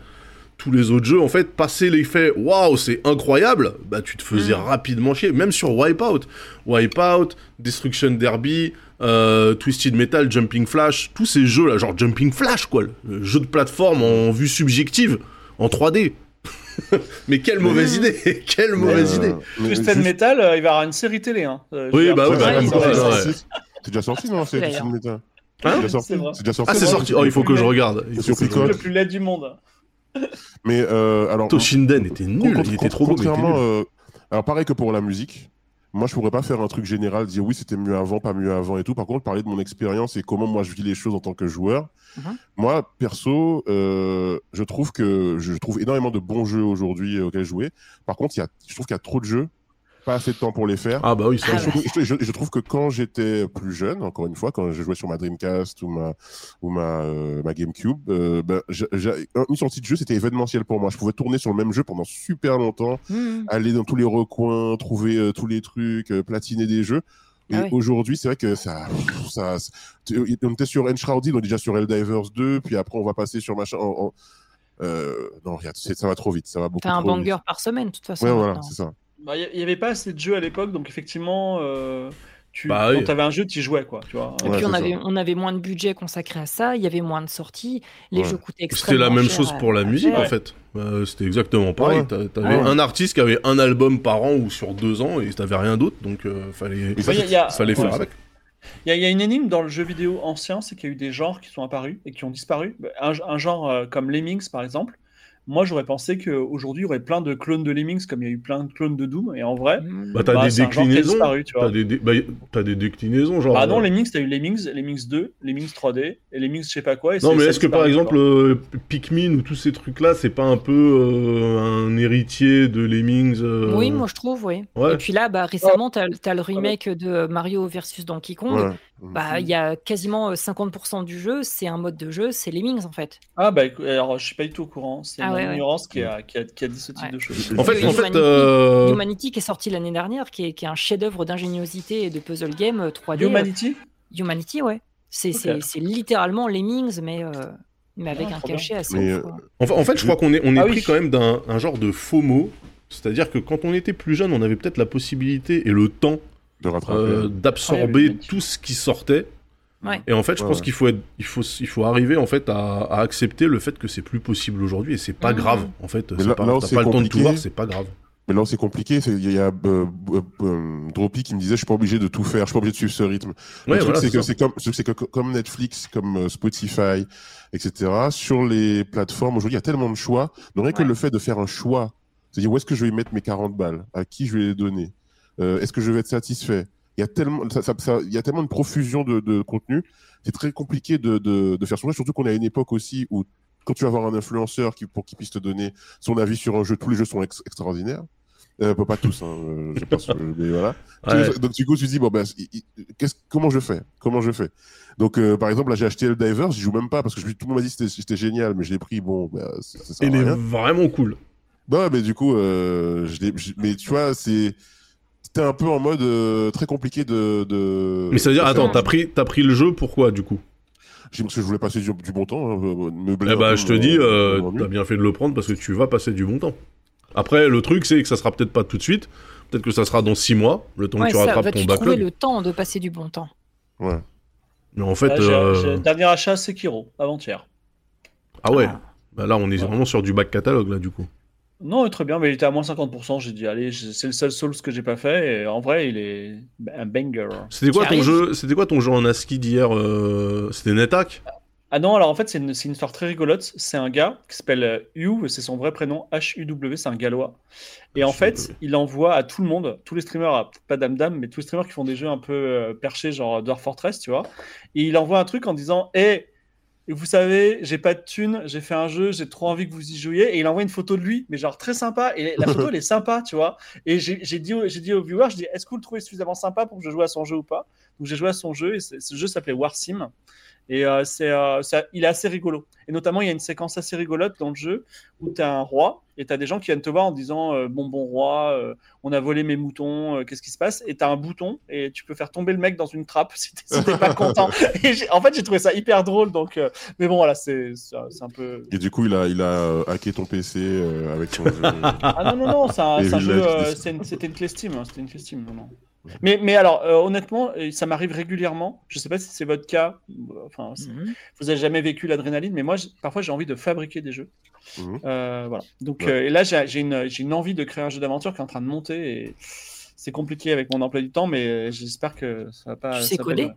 tous les autres jeux, en fait, passer l'effet waouh, c'est incroyable, bah tu te faisais Mhm. rapidement chier. Même sur Wipeout, Wipeout, Destruction Derby, euh, Twisted Metal, Jumping Flash, tous ces jeux là, genre Jumping Flash quoi, le jeu de plateforme en vue subjective, en 3D. Mais quelle mauvaise idée Quelle Mais, mauvaise euh, idée Twisted Metal, euh, il va y avoir une série télé. Hein. Euh, Oui, bah oui, bah. C'est déjà sorti, non C'est. Twisted Metal. Hein C'est déjà sorti. C'est vrai. C'est sorti. Ah, c'est sorti. Oh, il faut que je regarde. Picote. le plus laid du monde. Mais euh, alors. Toshinden était nul. Il était trop beau, Contrairement, euh, alors pareil que pour la musique, moi je pourrais pas faire un truc général, dire oui c'était mieux avant, pas mieux avant et tout. Par contre, parler de mon expérience et comment moi je vis les choses en tant que joueur. Mhm. Moi perso, euh, je trouve que je trouve énormément de bons jeux aujourd'hui euh, auxquels jouer. Par contre, il y a, je trouve qu'il y a trop de jeux, pas assez de temps pour les faire. Ah bah oui, ça. Je, trouve- je- je- je trouve que quand j'étais plus jeune, encore une fois, quand je jouais sur ma Dreamcast ou ma ou ma euh, ma GameCube, euh, ben, j'ai- j'ai- une sortie de jeu c'était événementiel pour moi. Je pouvais tourner sur le même jeu pendant super longtemps, Mhm. aller dans tous les recoins, trouver euh, tous les trucs, euh, platiner des jeux. Et Ah aujourd'hui, c'est vrai que ça, on était sur Enshrouded, on est déjà sur Helldivers 2, puis après on va passer sur machin. en- en- euh, non, regarde, ça va trop vite, ça va beaucoup T'as un banger vite. par semaine, de toute façon. Ouais, voilà, c'est ça. Bah, Il n'y avait pas assez de jeux à l'époque, donc effectivement, euh, tu, Bah quand oui. tu avais un jeu, tu y jouais. Quoi, tu vois. Et Ouais, puis on c'est avait, on avait moins de budget consacré à ça, il y avait moins de sorties, les Ouais. jeux coûtaient C'était extrêmement la même cher chose à- pour la musique faire. en fait. Euh, C'était exactement pareil. Ouais. T'a- T'avais Ouais. un artiste qui avait un album par an ou sur deux ans et t'avais rien d'autre, donc euh, fallait, ça, y a- il y a- fallait faire ouais. avec. Il y, a- il y a une énigme dans le jeu vidéo ancien, c'est qu'il y a eu des genres qui sont apparus et qui ont disparu. Un, un genre euh, comme Lemmings, par exemple. Moi, j'aurais pensé qu'aujourd'hui, il y aurait plein de clones de Lemmings, comme il y a eu plein de clones de Doom. Et en vrai. Bah t'as bah, des déclinaisons. disparu, tu vois. T'as des, dé- bah, t'as des déclinaisons genre. Bah non, euh, Lemmings, t'as eu Lemmings, Lemmings 2, Lemmings 3D, et Lemmings je sais pas quoi. et Non c'est- mais est-ce que par exemple euh, Pikmin ou tous ces trucs là c'est pas un peu euh, un héritier de Lemmings euh, Oui, moi je trouve, oui. Ouais. Et puis là, bah, récemment, t'as as le remake de Mario versus Donkey Kong. Ouais. Bah, il y a quasiment euh, 50% du jeu, c'est un mode de jeu, c'est Lemmings en fait. Ah bah écoute, alors je suis pas du tout au courant. C'est Ah ouais, ouais. ignorance qui a, qui, a, qui a dit ce type Ouais. de choses. En fait, en fait Humanity- euh, Humanity qui est sorti l'année dernière, qui est, qui est un chef-d'œuvre d'ingéniosité et de puzzle game euh, 3D. Humanity? Humanity, ouais. C'est Ok. c'est- c'est littéralement Lemmings, mais, euh, mais avec Ah, un cachet assez quoi. En fa- en fait, je crois qu'on est, on est Ah pris oui. quand même d'un un genre de faux mot. C'est-à-dire que quand on était plus jeune, on avait peut-être la possibilité et le temps De rattraper. euh, d'absorber tout ce qui sortait. Ouais. Et en fait, je Ouais, pense ouais. qu'il faut, être, il faut, il faut arriver en fait à, à accepter le fait que c'est plus possible aujourd'hui et c'est pas Mhm. grave. En fait, là- pas, là où t'as c'est pas le temps de tout compliqué- voir, c'est pas grave. Mais là, où c'est compliqué. Il y a euh, euh, euh, Droppy qui me disait, je suis pas obligé de tout faire, je suis pas obligé de suivre ce rythme. Le Ouais, truc, voilà, c'est c'est que ça. c'est comme, que comme Netflix, comme Spotify, etc. Sur les plateformes, aujourd'hui, il y a tellement de choix. Donc, rien que le fait de faire un choix, c'est-à-dire où est-ce que je vais mettre mes 40 balles, à qui je vais les donner, euh, est-ce que je vais être satisfait? Il y a tellement, ça, ça- ça- il y a tellement de profusion de, de contenu. C'est très compliqué de, de, de faire son choix, surtout qu'on est à une époque aussi où quand tu vas avoir un influenceur qui, pour qu'il puisse te donner son avis sur un jeu, tous les jeux sont ex- extraordinaires. Euh, pas tous, hein, euh, je pense, mais voilà. Ouais. Donc du coup, tu te dis bon ben, comment je fais? Comment je fais? Donc euh, par exemple, là j'ai acheté Divers, j'y joue même pas parce que je, tout le monde m'a dit que c'était- génial, mais je l'ai pris bon, ben, ça, ça sert Il à est vraiment cool. Non, mais du coup, je- mais tu vois, c'est c'était un peu en mode euh, très compliqué de. de Mais ça veut dire, attends, t'as pris, t'as pris le jeu pourquoi du coup? J'ai- Parce que je voulais passer du, du bon temps, hein, me meubler Eh bah, je te dis, euh, t'as bien fait de le prendre parce que tu vas passer du bon temps. Après, le truc, c'est que ça sera peut-être pas tout de suite. Peut-être que ça sera dans 6 mois, le temps Ouais, que tu ça, rattrapes vas-tu ton trouver backlog. le temps de passer du bon temps? Ouais. Mais en fait, Là, euh, Dernier achat, Sekiro, avant-hier. ah ouais, Ah. bah là, on est Ouais. vraiment sur du back catalogue là, du coup. Non, très bien, mais il était à moins 50%. J'ai dit, allez, c'est le seul Souls que j'ai pas fait. Et en vrai, il est un banger. C'était quoi Qui ton jeu C'était quoi ton jeu en ASCII d'hier euh, C'était NetHack Ah non, alors en fait, c'est une, c'est une histoire très rigolote. C'est un gars qui s'appelle euh, Hugh, c'est son vrai prénom, H-U-W, c'est un gallois. Et en fait, il envoie à tout le monde, tous les streamers, ah, peut-être pas Dame Dame, mais tous les streamers qui font des jeux un peu euh, perchés, genre Dwarf Fortress, tu vois. Et il envoie un truc en disant Hé, vous savez, j'ai pas de thunes, j'ai fait un jeu, j'ai trop envie que vous y jouiez. Et il envoie une photo de lui, mais genre très sympa. Et la photo, elle est sympa, tu vois. Et j'ai dit, au- dit aux viewers, je dis, est-ce que vous le trouvez suffisamment sympa pour que je joue à son jeu ou pas? Donc j'ai joué à son jeu, et ce jeu s'appelait Warsim. Et euh, c'est, euh, il est assez rigolo. Et notamment, il y a une séquence assez rigolote dans le jeu où tu as un roi et tu as des gens qui viennent te voir en disant euh, Bon, bon roi, on a volé mes moutons, qu'est-ce qui se passe? Et tu as un bouton et tu peux faire tomber le mec dans une trappe si t'es si pas content. Et en fait, j'ai trouvé ça hyper drôle. Donc, mais bon, voilà, c'est un peu. Et du coup, il a, il a hacké ton PC avec son jeu. Ah non, non, non, c'est un, jeu, c'est une- c'était une clé Steam. hein, C'était une clé Steam, non, non. Mais, mais alors, euh, honnêtement, euh, ça m'arrive régulièrement. Je sais pas si c'est votre cas. euh, Enfin, Mhm. vous avez jamais vécu l'adrénaline, mais moi, parfois, j'ai envie de fabriquer des jeux. Mhm. Euh, voilà. Donc, Ouais. euh, et là, j'ai j'ai une, j'ai une envie de créer un jeu d'aventure qui est en train de monter. Et c'est compliqué avec mon emploi du temps, mais j'espère que ça va pas. Tu sais coder?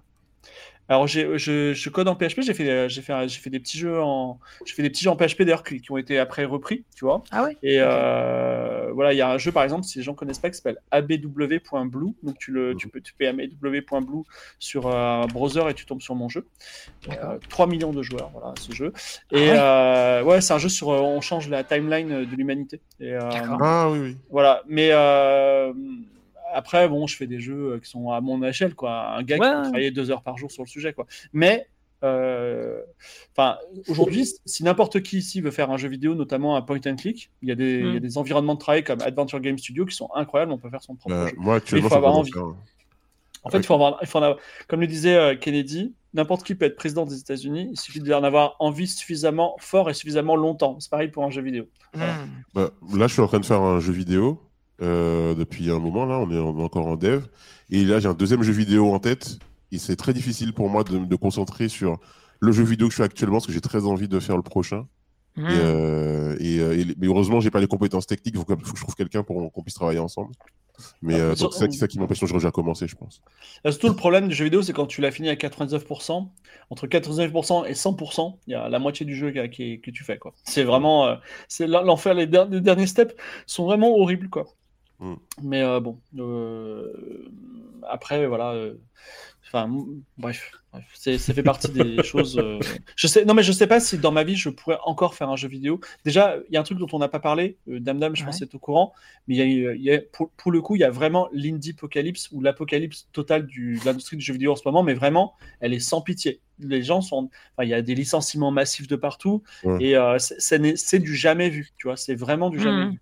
Alors, j'ai- je, je code en PHP. J'ai fait, euh, j'ai fait, j'ai fait des petits jeux en, j'ai fait des petits jeux en PHP d'ailleurs qui, qui ont été après repris, tu vois. Ah ouais? Et euh, voilà, il y a un jeu par exemple, si les gens connaissent pas, qui s'appelle abw.blue. Donc tu le, tu peux, tu peux abw.blue sur euh, un browser et tu tombes sur mon jeu. Euh, 3 millions de joueurs, voilà, ce jeu. Et Ah ouais? euh, ouais, c'est un jeu sur, on change la timeline de l'humanité. Euh. Ah oui, oui. voilà, mais euh, après, bon, je fais des jeux qui sont à mon échelle, quoi. Un gars Ouais, qui peut travailler deux heures par jour sur le sujet, quoi. Mais, euh, enfin, aujourd'hui, si n'importe qui ici veut faire un jeu vidéo, notamment un point and click, il y a des, Mm. il y a des environnements de travail comme Adventure Game Studio qui sont incroyables. On peut faire son propre Bah, jeu. moi, actuellement, Il faut avoir envie. faire. En fait, il faut, avoir, il faut en avoir- comme le disait euh, Kennedy, n'importe qui peut être président des États-Unis. Il suffit d'en avoir envie suffisamment fort et suffisamment longtemps. C'est pareil pour un jeu vidéo. Voilà. Bah, là, je suis en train de faire un jeu vidéo euh, depuis un moment. Là, on est, encore en dev. Et là, j'ai un deuxième jeu vidéo en tête. Et c'est très difficile pour moi de me concentrer sur le jeu vidéo que je fais actuellement parce que j'ai très envie de faire le prochain. Et, euh, et, euh, et mais heureusement, j'ai pas les compétences techniques. Il faut, que faut que je trouve quelqu'un pour qu'on puisse travailler ensemble. Mais Ah, euh, c'est ça qui- ça qui m'empêche de déjà commencer, je pense. Là, Surtout le problème du jeu vidéo, c'est quand tu l'as fini à 99%, entre 99% et 100%, il y a la moitié du jeu qui, qui que tu fais. quoi. C'est vraiment. euh, c'est l'enfer. Les, der- les derniers steps sont vraiment horribles. quoi. Mm. Mais euh, bon. euh, après, voilà. euh, Enfin, bref, bref, c'est- ça fait partie des choses. euh, Je sais, non, mais je sais pas si dans ma vie je pourrais encore faire un jeu vidéo. Déjà, il y a un truc dont on n'a pas parlé. euh, Dame Dame, je pense, est au courant. Mais il y a, il y a- pour, pour le coup, il y a vraiment l'indie-apocalypse ou l'apocalypse totale du- de l'industrie du jeu vidéo en ce moment. Mais vraiment, elle est sans pitié. Les gens sont. Enfin, il y a des licenciements massifs de partout. Ouais. Et euh, c'est- c'est n'est- c'est du jamais vu. Tu vois, c'est vraiment du jamais Mhm. vu.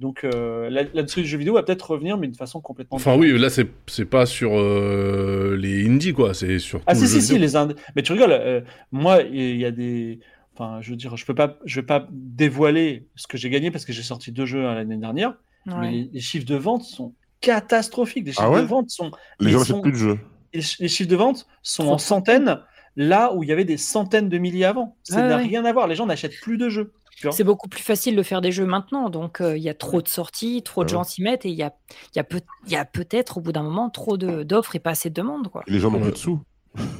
Donc, euh, la- l'industrie du jeu vidéo va peut-être revenir, mais de façon complètement. Enfin oui, là c'est c'est pas sur euh, les indies quoi, c'est sur Ah si si si les Indes. Mais tu rigoles. euh, moi il y a des. Enfin je veux dire je peux pas je vais pas dévoiler ce que j'ai gagné parce que j'ai sorti deux jeux euh, l'année dernière. Mais Ouais. les, les chiffres de vente sont catastrophiques. Les chiffres Ah ouais de vente sont. Les gens n'achètent plus de jeux. Les chiffres de vente sont Trop en centaines, là où il y avait des centaines de milliers avant. Ça n'a ouais. rien à voir. Les gens n'achètent plus de jeux. C'est beaucoup plus facile de faire des jeux maintenant, donc euh, il y a trop de sorties, trop de Ouais. gens s'y mettent et il y a, il y a, peut, il y a peut-être au bout d'un moment trop de- d'offres et pas assez de demandes. Quoi. Les gens plus de sous.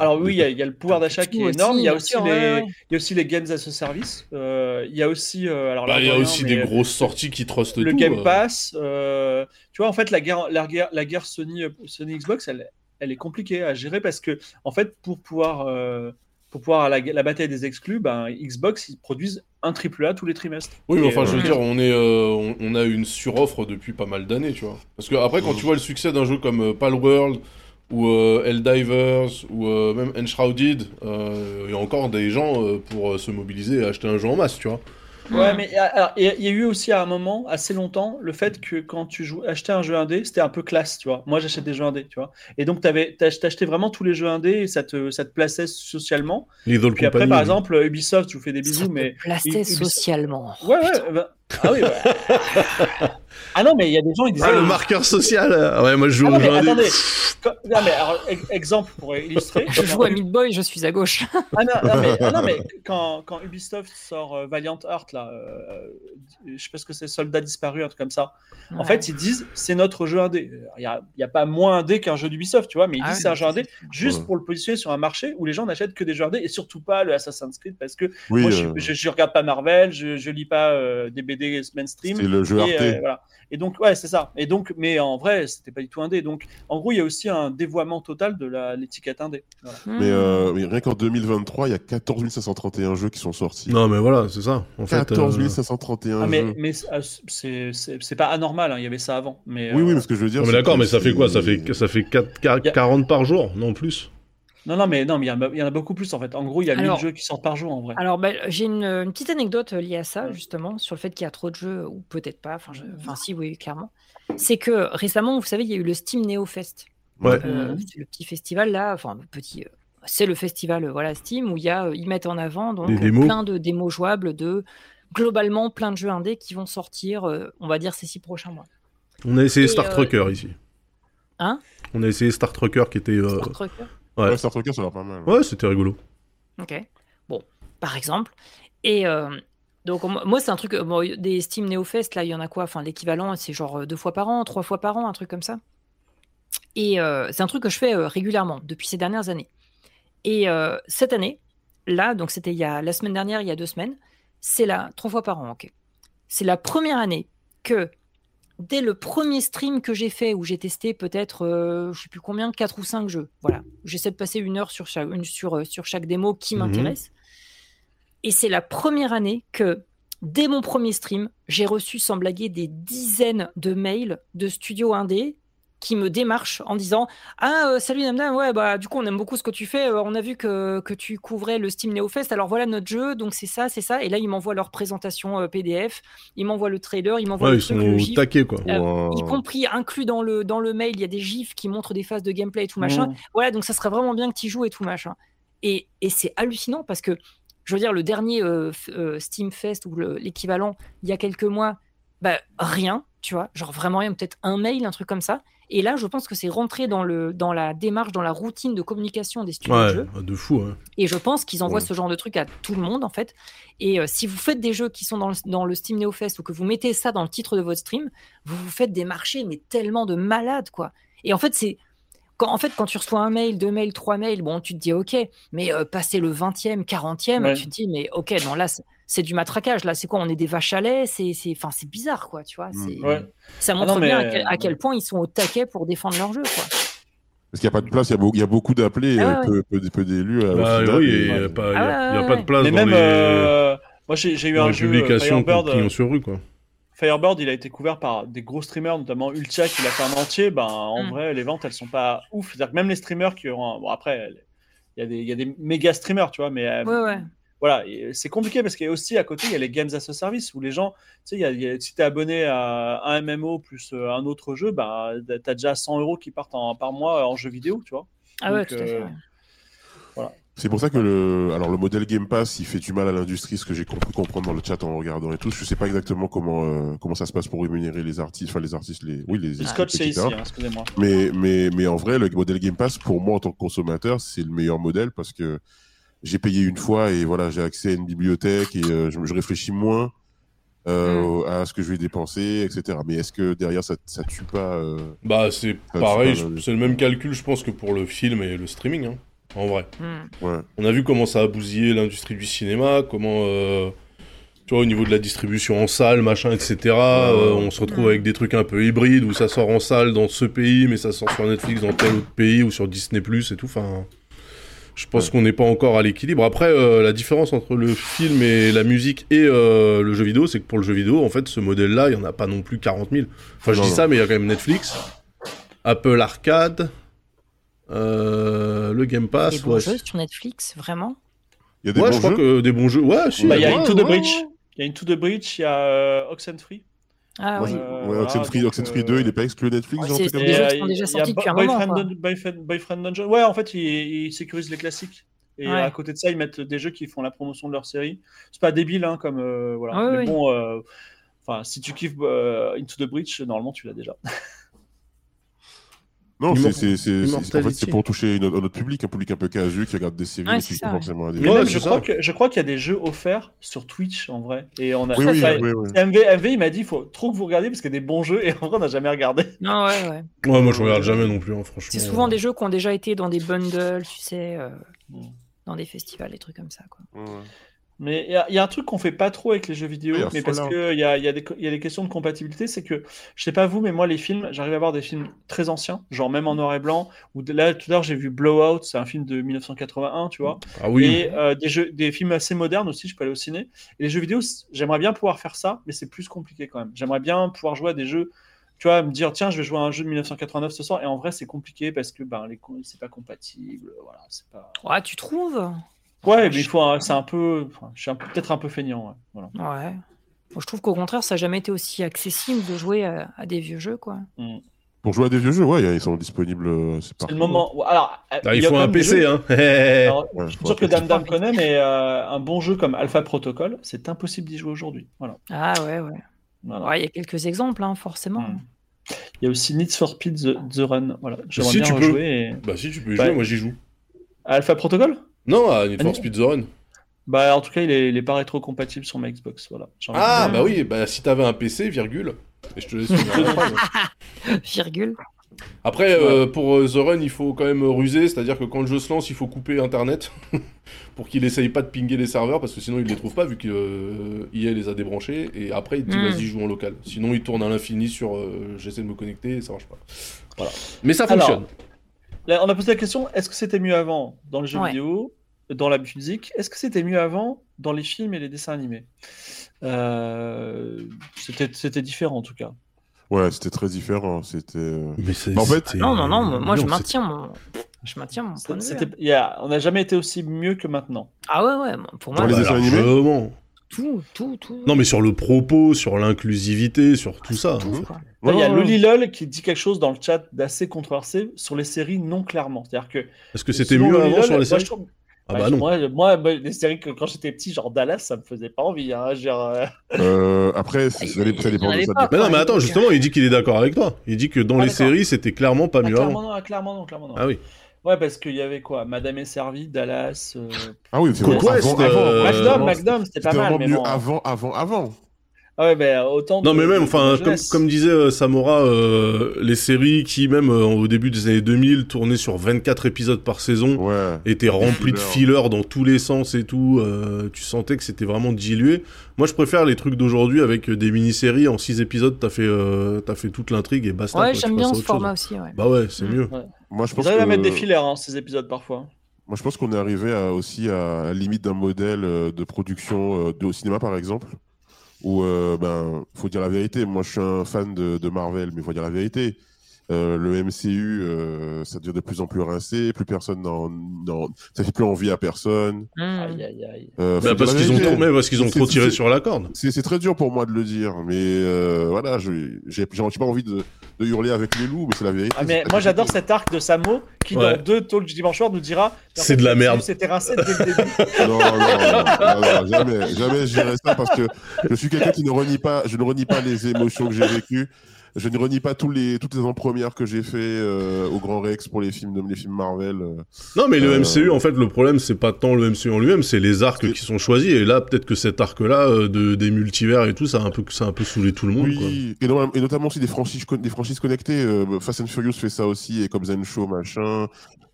Alors oui, il y, a- il y a le pouvoir d'achat qui est énorme. Il y a aussi les, ouais, ouais. il y a aussi les games as a service. Euh, il y a aussi, euh, alors Bah, il y a aussi des euh, grosses sorties qui trustent le tout. Game euh. Pass. euh, tu vois, en fait, la guerre, la guerre, la guerre Sony, Sony Xbox, elle, elle est compliquée à gérer parce que, en fait, pour pouvoir, euh, pour pouvoir la, la bataille des exclus, ben, Xbox ils produisent un triple A tous les trimestres. Oui, mais enfin, je euh, veux dire, on, est, euh, on, on a une suroffre depuis pas mal d'années, tu vois. Parce que après, quand tu vois le succès d'un jeu comme euh, Palworld ou euh, Helldivers ou euh, même Enshrouded, euh, il y a encore des gens euh, pour euh, se mobiliser et acheter un jeu en masse, tu vois. Ouais, mais alors, il y a- il y a eu aussi à un moment, assez longtemps, le fait que quand tu joues, achetais un jeu indé, c'était un peu classe, tu vois. Moi, j'achète des jeux indés, tu vois. Et donc, t'avais- t'ach- t'achetais vraiment tous les jeux indés et ça te, ça te plaçait socialement. Puis après, par exemple, Ubisoft, je vous fais des bisous, Ça te mais. plaçait Ubisoft- socialement. Ouais, ouais. bah- Ah oui, ouais. ah non, mais il y a des gens, ils disaient. Ah, le marqueur social euh, Ouais, moi je joue Ah au non, mais jeu indé. attendez. Quand- non, mais alors, e- exemple pour illustrer. Je joue à Meat Boy, je suis à gauche. Ah non, non, mais, ah non, mais quand, quand Ubisoft sort euh, Valiant Heart, là, euh, je sais pas ce que c'est, Soldat disparu, un truc comme ça. En fait, ils disent c'est notre jeu indé. Il n'y a, il y a pas moins indé qu'un jeu d'Ubisoft, tu vois, mais ils Ah disent oui, c'est un jeu indé juste Ouais. pour le positionner sur un marché où les gens n'achètent que des jeux indés et surtout pas le Assassin's Creed parce que Oui, moi je, euh, je, je regarde pas Marvel, je, je lis pas euh, des BD mainstream. c'est le jeu Et, euh, voilà. Et donc, ouais, c'est ça. Et donc, mais en vrai, c'était pas du tout indé. Donc, en gros, il y a aussi un dévoiement total de la- l'étiquette indé. Voilà. Hmm. Mais, euh, mais rien qu'en 2023, il y a 14 531 jeux qui sont sortis. Non, mais voilà, c'est ça. En fait, 14 euh, 531 Ah, mais jeux. mais c'est- pas anormal, hein, il y avait ça avant. Mais, Oui, euh, oui, mais ce que je veux dire. Non, mais d'accord, mais ça fait quoi? Ça fait, ça fait 4, 4 Y a- 40 par jour Non, plus? Non, non, mais non, mais il y, en a- il y en a beaucoup plus en fait. En gros, il y a 1000 Alors- jeux qui sortent par jour en vrai. Alors, bah, j'ai une, une petite anecdote liée à ça, justement, sur le fait qu'il y a trop de jeux, ou peut-être pas, enfin, je- enfin si, oui, clairement. C'est que récemment, vous savez, il y a eu le Steam Neo Fest. Ouais. Euh, c'est le petit festival là, enfin petit, euh, c'est le festival euh, voilà Steam où il y a, euh, ils mettent en avant donc euh, plein de démos jouables de globalement plein de jeux indés qui vont sortir, euh, on va dire ces six prochains mois. On a essayé Et, Star euh, Trucker ici. Hein? On a essayé Star Trucker qui était. euh, Star Trucker? Ouais. Ouais, Star ça a l'air pas mal. Ouais, c'était rigolo. Ok. Bon, par exemple. Et euh, donc, moi, c'est un truc. bon, des Steam Neo Fest, là, il y en a quoi? Enfin, l'équivalent, c'est genre euh, deux fois par an, trois fois par an, un truc comme ça. Et euh, c'est un truc que je fais euh, régulièrement depuis ces dernières années. Et euh, cette année, là, donc c'était il y a la semaine dernière, il y a deux semaines, c'est là, trois fois par an, ok. C'est la première année que dès le premier stream que j'ai fait où j'ai testé peut-être, euh, je sais plus combien, quatre ou cinq jeux. Voilà, j'essaie de passer une heure sur chaque, une, sur, euh, sur chaque démo qui Mhm. m'intéresse. Et c'est la première année que dès mon premier stream, j'ai reçu sans blaguer des dizaines de mails de studios indés qui me démarchent en disant ah euh, salut Namdam ouais bah du coup on aime beaucoup ce que tu fais euh, on a vu que, que tu couvrais le Steam Neo Fest alors voilà notre jeu donc c'est ça c'est ça et là ils m'envoient leur présentation euh, PDF ils m'envoient le trailer ils m'envoient Ouais, le ils truc sont le taquet, quoi. Euh, Wow. y compris inclus dans le, dans le mail, il y a des gifs qui montrent des phases de gameplay et tout machin. Mmh. Voilà, donc ça serait vraiment bien que tu joues et tout machin. Et, et c'est hallucinant parce que, je veux dire, le dernier euh, euh, Steam Fest ou le- l'équivalent, il y a quelques mois, bah, rien, tu vois, genre vraiment rien, peut-être un mail, un truc comme ça. Et là, je pense que c'est rentré dans, le, dans la démarche, dans la routine de communication des studios de jeux. de fou. hein. Et je pense qu'ils envoient Ouais. ce genre de truc à tout le monde, en fait. Et euh, si vous faites des jeux qui sont dans le, dans le Steam Neo Fest ou que vous mettez ça dans le titre de votre stream, vous vous faites des marchés, mais tellement de malades, quoi. Et en fait, c'est. Quand, en fait, quand tu reçois un mail, deux mails, trois mails, bon, tu te dis OK, mais euh, passer le 20e, 40e, Ouais. tu te dis, mais OK, non, là, c'est- du matraquage. Là, c'est quoi On est des vaches à lait? C'est c'est- enfin, c'est bizarre, quoi, tu vois. Mm. c'est- Ouais. Ça Ah montre non, mais, bien à quel, à quel point ils sont au taquet pour défendre leur jeu, quoi. Parce qu'il n'y a pas de place, il y a il y, a beaucoup d'appelés, Ah euh, ouais, peu, peu, peu d'élus. euh, Bah oui, il n'y a, ouais. pas, y a- Ah y a ouais, pas de place Mais dans même, les, euh, moi j'ai eu un jeu euh, Firebird. qui ont sur rue, quoi. Firebird, il a été couvert par des gros streamers, notamment Ultia qui l'a fait en entier. Ben, en Mm. vrai, les ventes, elles sont pas ouf. C'est-à-dire que même les streamers qui ont. Bon, après, il y, a des- il y a des méga streamers, tu vois, mais euh, Ouais, ouais. Voilà, et c'est compliqué parce qu'il y a aussi à côté, il y a les games as a service où les gens, tu sais, il y a- il y a- si tu es abonné à un MMO plus euh, un autre jeu, bah, tu as déjà 100 euros qui partent en- par mois en jeu vidéo, tu vois. Ah ouais, tout à fait. euh, ouais. C'est pour ça que le, alors le modèle Game Pass, il fait du mal à l'industrie, ce que j'ai compris comprendre dans le chat en regardant et tout. Je sais pas exactement comment euh, comment ça se passe pour rémunérer les artistes, enfin les artistes, les oui les. Le scotch, c'est ici, hein, excusez-moi. Mais mais mais en vrai, le modèle Game Pass, pour moi en tant que consommateur, c'est le meilleur modèle parce que j'ai payé une fois et voilà, j'ai accès à une bibliothèque et euh, je, je, réfléchis moins euh, mm. à ce que je vais dépenser, etc. Mais est-ce que derrière ça, ça tue pas euh, Bah c'est pareil, c'est le même calcul, je pense que pour le film et le streaming. Hein en vrai. Hmm. Ouais. On a vu comment ça a bousillé l'industrie du cinéma, comment, euh, tu vois, au niveau de la distribution en salle, machin, etc. Euh, on se retrouve avec des trucs un peu hybrides où ça sort en salle dans ce pays, mais ça sort sur Netflix dans tel autre pays ou sur Disney Plus et tout. Enfin, je pense qu'on n'est pas encore à l'équilibre. Après, euh, la différence entre le film et la musique et le jeu vidéo, c'est que pour le jeu vidéo, en fait, ce modèle-là, il n'y en a pas non plus 40 000. Enfin, je dis ça, mais il y a quand même Netflix, Apple Arcade. Euh, le Game Pass. Des bons ouais. jeux sur Netflix, vraiment? Il y a des ouais, bons je crois jeux que des bons jeux. Ouais, si, bah, il y a Into the ouais. Il y a Into the Breach, il y a euh, Oxenfree. Ah oui. Euh, ouais, voilà, Oxenfree, donc, Oxenfree euh, 2, il est pas exclu Netflix, Ouais, genre, c'est- des jeux euh, qui sont déjà il y a sortis depuis un Boyfriend, moment, quoi. Dun- Boyfriend, Boyfriend Dungeon. Ouais, en fait, ils, sécurisent les classiques. Et Ouais. à côté de ça, ils mettent des jeux qui font la promotion de leur série. C'est pas débile, hein, comme. euh, voilà. Mais bon, euh, enfin, si tu kiffes euh, Into the Breach, normalement, tu l'as déjà. Non, c'est, en fait, pour toucher une- un autre public, un public un peu casu qui regarde des séries c'est qui ça, forcément à des Mais Ouais, je, ça. crois que, je crois qu'il y a des jeux offerts sur Twitch, en vrai. Et on a. Oui, oui, enfin, oui, oui. MV, MV, il m'a dit il faut trop que vous regardiez parce qu'il y a des bons jeux et en vrai, on n'a jamais regardé. Non, ouais, ouais. Ouais, moi je regarde jamais non plus, hein, franchement. C'est souvent des jeux qui ont déjà été dans des bundles, tu sais, euh, Mm. dans des festivals, des trucs comme ça, quoi. Ouais. Mais il y, a- il y a un truc qu'on fait pas trop avec les jeux vidéo, Oui, mais parce qu'il y a, il y, a des co- il y a des questions de compatibilité, c'est que, je sais pas vous, mais moi, les films, j'arrive à voir des films très anciens, genre même en noir et blanc, ou là, tout à l'heure, j'ai vu Blowout, c'est un film de 1981, tu vois, Ah oui. et euh, des, jeux, des films assez modernes aussi, je peux aller au ciné. Et les jeux vidéo, j'aimerais bien pouvoir faire ça, mais c'est plus compliqué quand même. J'aimerais bien pouvoir jouer à des jeux, tu vois, me dire, tiens, je vais jouer à un jeu de 1989 ce soir, et en vrai, c'est compliqué parce que ben, les c'est pas compatible, voilà, c'est pas... Ouais, tu trouves? Ouais, mais il faut, un- c'est un peu, enfin, je suis un peu- peut-être un peu feignant, ouais, voilà. Ouais. Je trouve qu'au contraire, ça n'a jamais été aussi accessible de jouer à, à des vieux jeux, quoi. Pour jouer à des vieux jeux, ouais, ils sont disponibles. euh, C'est, le moment. Alors, Ah, il faut un PC, jeux- hein. Alors, Ouais, je suis sûr que un PC. Dame Dame connaît, mais euh, un bon jeu comme Alpha Protocol, c'est impossible d'y jouer aujourd'hui. Voilà. Ah ouais, ouais. Voilà. Ouais, il y a quelques exemples, hein, forcément. Mm. Il y a aussi Need for Speed The, The Run. Voilà. J'aimerais Si, bien tu peux. rejouer. et- Bah si tu peux y Ouais. jouer, moi j'y joue. Alpha Protocol? Non, à Need for. Speed The Run. Bah, en tout cas, il est, il est pas rétro-compatible sur ma Xbox. Voilà. Ah bah oui, bah si t'avais un PC, virgule. Et je te laisse phrase. Virgule. Après, euh, pour euh, The Run, il faut quand même ruser, c'est-à-dire que quand le jeu se lance, il faut couper Internet pour qu'il essaye pas de pinguer les serveurs, parce que sinon il les trouve pas, vu que euh, EA les a débranchés, et après il te dit Mm. vas-y joue en local. Sinon il tourne à l'infini sur euh, j'essaie de me connecter, et ça marche pas. Voilà. Mais ça Alors, fonctionne. Là, on a posé la question est-ce que c'était mieux avant dans les jeux Ouais. vidéo, dans la musique Est-ce que c'était mieux avant dans les films et les dessins animés? Euh, C'était différent en tout cas. Ouais, c'était très différent. C'était. euh, Mais c'est- en fait- c'était- Non, non, non, moi je maintiens mon, je maintiens mon point de vue. Hein. on n'a jamais été aussi mieux que maintenant. Ah ouais, ouais, pour Dans moi, les Bah, dessins animés? Tout, tout, tout. Non mais sur le propos, sur l'inclusivité, sur tout ça. tout, en fait. quoi. Là, Il y a. Lolilol qui dit quelque chose dans le chat d'assez controversé sur les séries non clairement. C'est-à-dire que. Est-ce que c'était mieux avant sur les moi, séries trouve- Ah Ouais, bah non. Moi, moi, moi, les séries que quand j'étais petit, genre Dallas, ça me faisait pas envie. Hein, genre, euh, Euh, après, ça, Il- ça dépend. ça avait ça pas. dépend- Mais non, mais attends, justement, il dit qu'il est d'accord avec toi. Il dit que dans Ah, les séries, c'était clairement pas ah, mieux clairement, avant. non, clairement non, clairement non. Ah oui. Ouais, parce qu'il y avait quoi? Madame est servie, Dallas. euh, Ah oui, c'est avant, euh, avant. McDom, c'était pas C'était mal. vraiment Mais mieux bon. avant, avant, avant. Ah ouais, ben autant. Non, de- mais même, enfin, comme, disait euh, Samora, euh, les séries qui, même euh, au début des années 2000, tournaient sur 24 épisodes par saison, Ouais. étaient remplies de fillers. dans tous les sens et tout. euh, tu sentais que c'était vraiment dilué. Moi, je préfère les trucs d'aujourd'hui avec des mini-séries. En 6 épisodes, t'as fait, euh, t'as fait toute l'intrigue et basta. Ouais, j'aime bien ce chose. format aussi, ouais. Bah ouais, c'est Mm. mieux. Moi, je Ils pense arrivent que... à mettre des filaires, hein, ces épisodes parfois. Moi, je pense qu'on est arrivé à- aussi à la limite d'un modèle euh, de production euh, de, au cinéma, par exemple, où, euh, ben, faut dire la vérité. Moi, je suis un fan de, de Marvel, mais faut dire la vérité. Euh, le MCU, euh, ça devient de plus en plus rincé, plus personne n'en, n'en- ça fait plus envie à personne. Hmm. Aïe, aïe, aïe. Euh, Bah, parce qu'ils ont, trop- mais parce qu'ils ont C'est- trop tiré c'est- sur la corde. C'est, c'est très dur pour moi de le dire, mais euh, voilà, je, j'ai, j'ai, j'ai pas envie de, de hurler avec les loups, mais c'est la vérité. Ah, mais moi j'adore cet arc de Samo qui Ouais. dans deux talks du dimanche soir nous dira C'est de la merde. C'était rincé dès le début. Non, non, non, non, non, jamais, jamais je dirais ça parce que je suis quelqu'un qui ne renie pas, je ne renie pas les émotions que j'ai vécues. Je ne renie pas tous les, toutes les en-premières que j'ai fait euh, au Grand Rex pour les films, de, les films Marvel. euh. Non, mais le Euh, MCU, en fait, le problème, c'est pas tant le MCU en lui-même, c'est les arcs qui sont choisis. Et là, peut-être que cet arc-là, euh, de, des multivers et tout, ça a un peu, ça a un peu saoulé tout le monde. quoi. Oui, et, no- et notamment aussi des franchises, des franchises connectées. Fast and Furious fait ça aussi, et comme Zen Show, machin.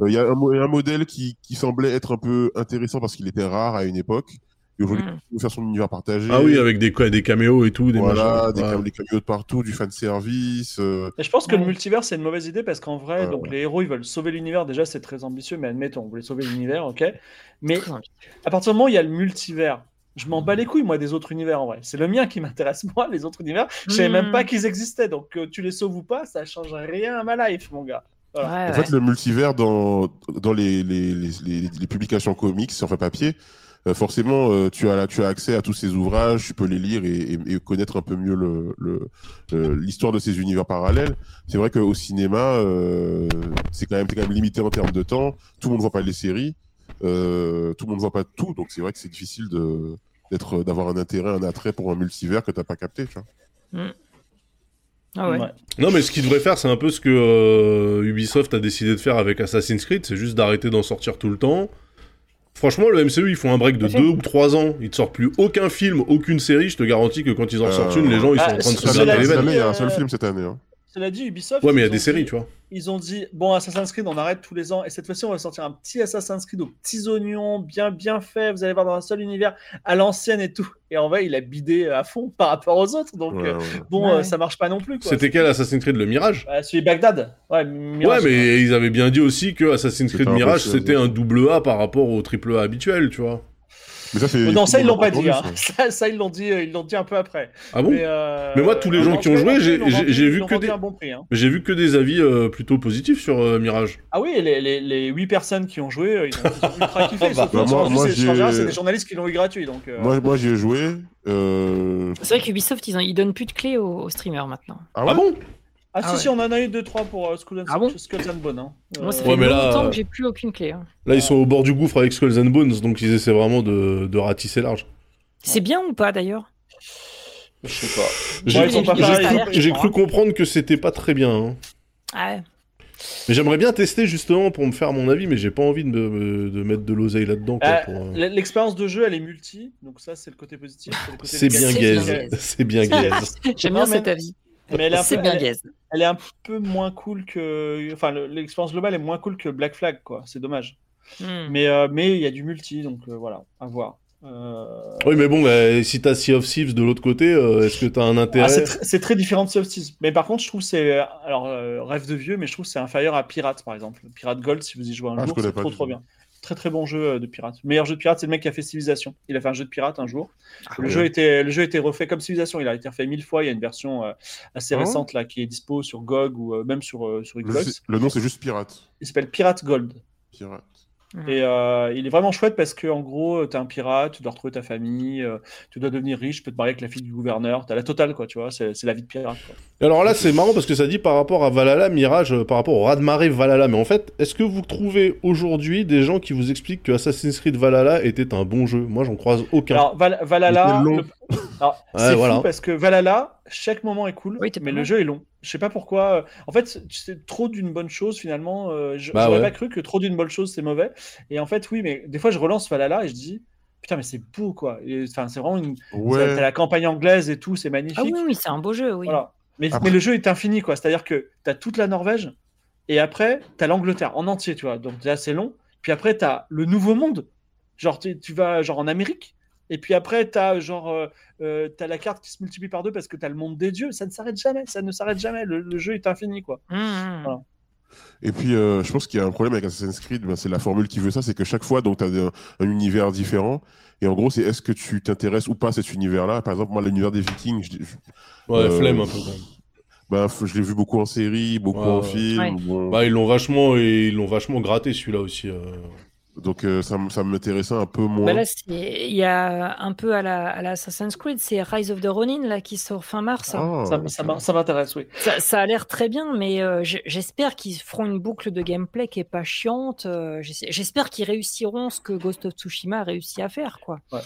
Il y a un, un modèle qui, qui semblait être un peu intéressant parce qu'il était rare à une époque. Et aujourd'hui, il veut faire son univers partagé. Ah oui, avec des, quoi, des caméos et tout, des voilà, machins. des, Ouais. cam- des caméos de partout, du fan service. euh, Et je pense que le multivers c'est une mauvaise idée parce qu'en vrai, donc ouais. les héros ils veulent sauver l'univers. Déjà c'est très ambitieux, mais admettons, vous voulez sauver l'univers, ok. Mais à partir du moment où il y a le multivers, je m'en bats les couilles moi des autres univers en vrai. C'est le mien qui m'intéresse moi, les autres univers. Je savais même Hmm. pas qu'ils existaient, donc que tu les sauves ou pas, ça change rien à ma life, mon gars. Voilà. Ouais, En ouais. fait, le multivers dans, dans les, les, les, les- les publications comics, enfin papier, euh, forcément, euh, tu, as, tu as accès à tous ces ouvrages, tu peux les lire et, et- et connaître un peu mieux le- le- le- l'histoire de ces univers parallèles. C'est vrai qu'au cinéma, euh, c'est quand, même- quand même limité en termes de temps. Tout le monde ne voit pas les séries, euh, tout le monde ne voit pas tout, donc c'est vrai que c'est difficile de d'être d'avoir un intérêt, un attrait pour un multivers que tu n'as pas capté. Tu vois. Ah ouais. Ouais. Non, mais ce qu'ils devraient faire, c'est un peu ce que euh, Ubisoft a décidé de faire avec Assassin's Creed, c'est juste d'arrêter d'en sortir tout le temps. Franchement, le MCU, ils font un break de Tout à fait. deux ou trois ans. Ils te sortent plus aucun film, aucune série. Je te garantis que quand ils en Euh, sortent une, les gens, ils sont ah, en train de se cela Cette gratter les année, veines. il y a un seul euh, film cette année. hein. Cela dit, Ubisoft. Ouais, mais il y a ils des ont séries, dit- tu vois. Ils ont dit bon Assassin's Creed on arrête tous les ans et cette fois-ci on va sortir un petit Assassin's Creed aux petits oignons bien bien fait vous allez voir dans un seul univers à l'ancienne et tout et en vrai il a bidé à fond par rapport aux autres donc Ouais, euh, ouais. bon Ouais. euh, ça marche pas non plus. C'était quel Assassin's Creed Le Mirage? Bah, celui Bagdad ouais Mirage, Ouais, mais ils avaient bien dit aussi que Assassin's Creed Mirage, c'était un double A par rapport au triple A habituel, tu vois. Mais ça, c'est. Euh, non ça ils l'ont pas dit hein. ça. ils l'ont dit euh, ils l'ont dit un peu après Ah bon euh, Mais moi, tous les euh, gens en qui ont joué, j'ai- vu que des- un bon prix, hein. J'ai vu que des avis euh, plutôt positifs sur euh, Mirage. Ah oui, les, les, les 8 personnes qui ont joué, euh, ils ont, ils ont ultra kiffé. Bah, bah, moi- moi, c'est- des journalistes qui l'ont eu gratuit. Donc, euh, Moi, moi j'y ai joué. euh, C'est vrai qu'Ubisoft, ils, ont- ils donnent plus de clés aux, aux streamers maintenant. Ah, Ah ouais bon? Ah, Ah si, ouais. si, on en a eu 2-3 pour euh, Skull, and, Ah bon Skulls and Bones. Hein. Moi, ça Euh, fait Ouais, mais là, longtemps euh, que j'ai plus aucune clé. hein. Là, ils sont au bord du gouffre avec Skulls and Bones, donc ils essaient vraiment de, de ratisser large. C'est bien ou pas d'ailleurs? Je sais pas. J'ai cru, comprendre que c'était pas très bien. hein. Ah ouais. Mais j'aimerais bien tester justement pour me faire mon avis, mais j'ai pas envie de, me- de mettre de l'oseille là-dedans. Euh, euh, L'expérience de jeu, elle est multi, donc ça, c'est le côté positif. C'est bien gaze. C'est bien gaze. J'aime bien cet avis. Mais elle est un C'est peu, bien elle. Elle est un peu moins cool que. Enfin, le- l'expérience globale est moins cool que Black Flag, quoi. C'est dommage. Hmm. Mais euh, mais il y a du multi, donc euh, voilà, à voir. Euh, Oui, mais bon, bah, si t'as Sea of Thieves de l'autre côté, euh, est-ce que t'as un Ah, intérêt c'est tr- c'est très différent de Sea of Thieves. Mais par contre, je trouve que c'est. Alors, euh, rêve de vieux, mais je trouve que c'est inférieur à Pirate, par exemple. Pirate Gold, si vous y jouez un Ah, jour, c'est trop trop bien. Très très bon jeu euh, de pirate. Le meilleur jeu de pirate, c'est le mec qui a fait Civilization. Il a fait un jeu de pirate un jour. Ah le, jeu était, le jeu était refait comme Civilization. Il a été refait mille fois. Il y a une version euh, assez Ah récente là qui est dispo sur GOG ou euh, même sur, euh, sur le, Xbox. le nom, c'est juste Pirate. Il s'appelle Pirate Gold. Pirate. Et euh, il est vraiment chouette parce que en gros, t'es un pirate, tu dois retrouver ta famille, euh, tu dois devenir riche, tu peux te marier avec la fille du gouverneur. T'as la totale, quoi, tu vois. C'est c'est la vie de pirate. Quoi. Et Alors là, c'est marrant parce que ça dit par rapport à Valhalla, Mirage, euh, par rapport au raz-de-marée Valhalla. Mais en fait, est-ce que vous trouvez aujourd'hui des gens qui vous expliquent que Assassin's Creed Valhalla était un bon jeu? Moi, j'en croise aucun. Alors, Val- Valhalla, le- Ouais, c'est voilà. fou parce que Valhalla, chaque moment est cool, Oui, mais le jeu est long. Je sais pas pourquoi. En fait, c'est trop d'une bonne chose finalement. euh, je- Bah J'aurais ouais. pas cru que trop d'une bonne chose c'est mauvais. Et en fait, oui, mais des fois je relance Valhalla et je dis putain, mais c'est beau quoi. Enfin, c'est vraiment une. T'as Ouais. la campagne anglaise et tout, c'est magnifique. Ah oui, oui, c'est un beau jeu, oui. Voilà. Mais, Après- mais le jeu est infini, quoi. C'est-à-dire que tu as toute la Norvège, et après, tu as l'Angleterre en entier, tu vois. Donc déjà, c'est long. Puis après, tu as le Nouveau Monde. Genre, tu, tu vas genre en Amérique. Et puis après, tu as genre euh, euh, t'as la carte qui se multiplie par deux parce que tu as le monde des dieux. Ça ne s'arrête jamais. Ça ne s'arrête jamais. Le, le jeu est infini, quoi. Mmh, mmh. Voilà. Et puis, euh, je pense qu'il y a un problème avec Assassin's Creed, ben, c'est la formule qui veut ça, c'est que chaque fois, donc, tu as un, un univers différent. Et en gros, c'est est-ce que tu t'intéresses ou pas à cet univers-là? Par exemple, moi, l'univers des Vikings, je- je- Ouais, euh, flemme un peu quand même. F- je l'ai vu beaucoup en série, beaucoup Ouais, en ouais. film. Ouais. bon. Bah, ils l'ont vachement, et ils l'ont vachement gratté celui-là aussi. euh. Donc euh, ça, ça m'intéressait un peu moins. Bah là, il y a un peu à la, à la Assassin's Creed, c'est Rise of the Ronin là qui sort fin mars. Ah, Ça, m'intéresse, oui. Ça, ça a l'air très bien, mais euh, j'espère qu'ils feront une boucle de gameplay qui est pas chiante. euh, j'espère qu'ils réussiront ce que Ghost of Tsushima a réussi à faire, quoi. Ouais.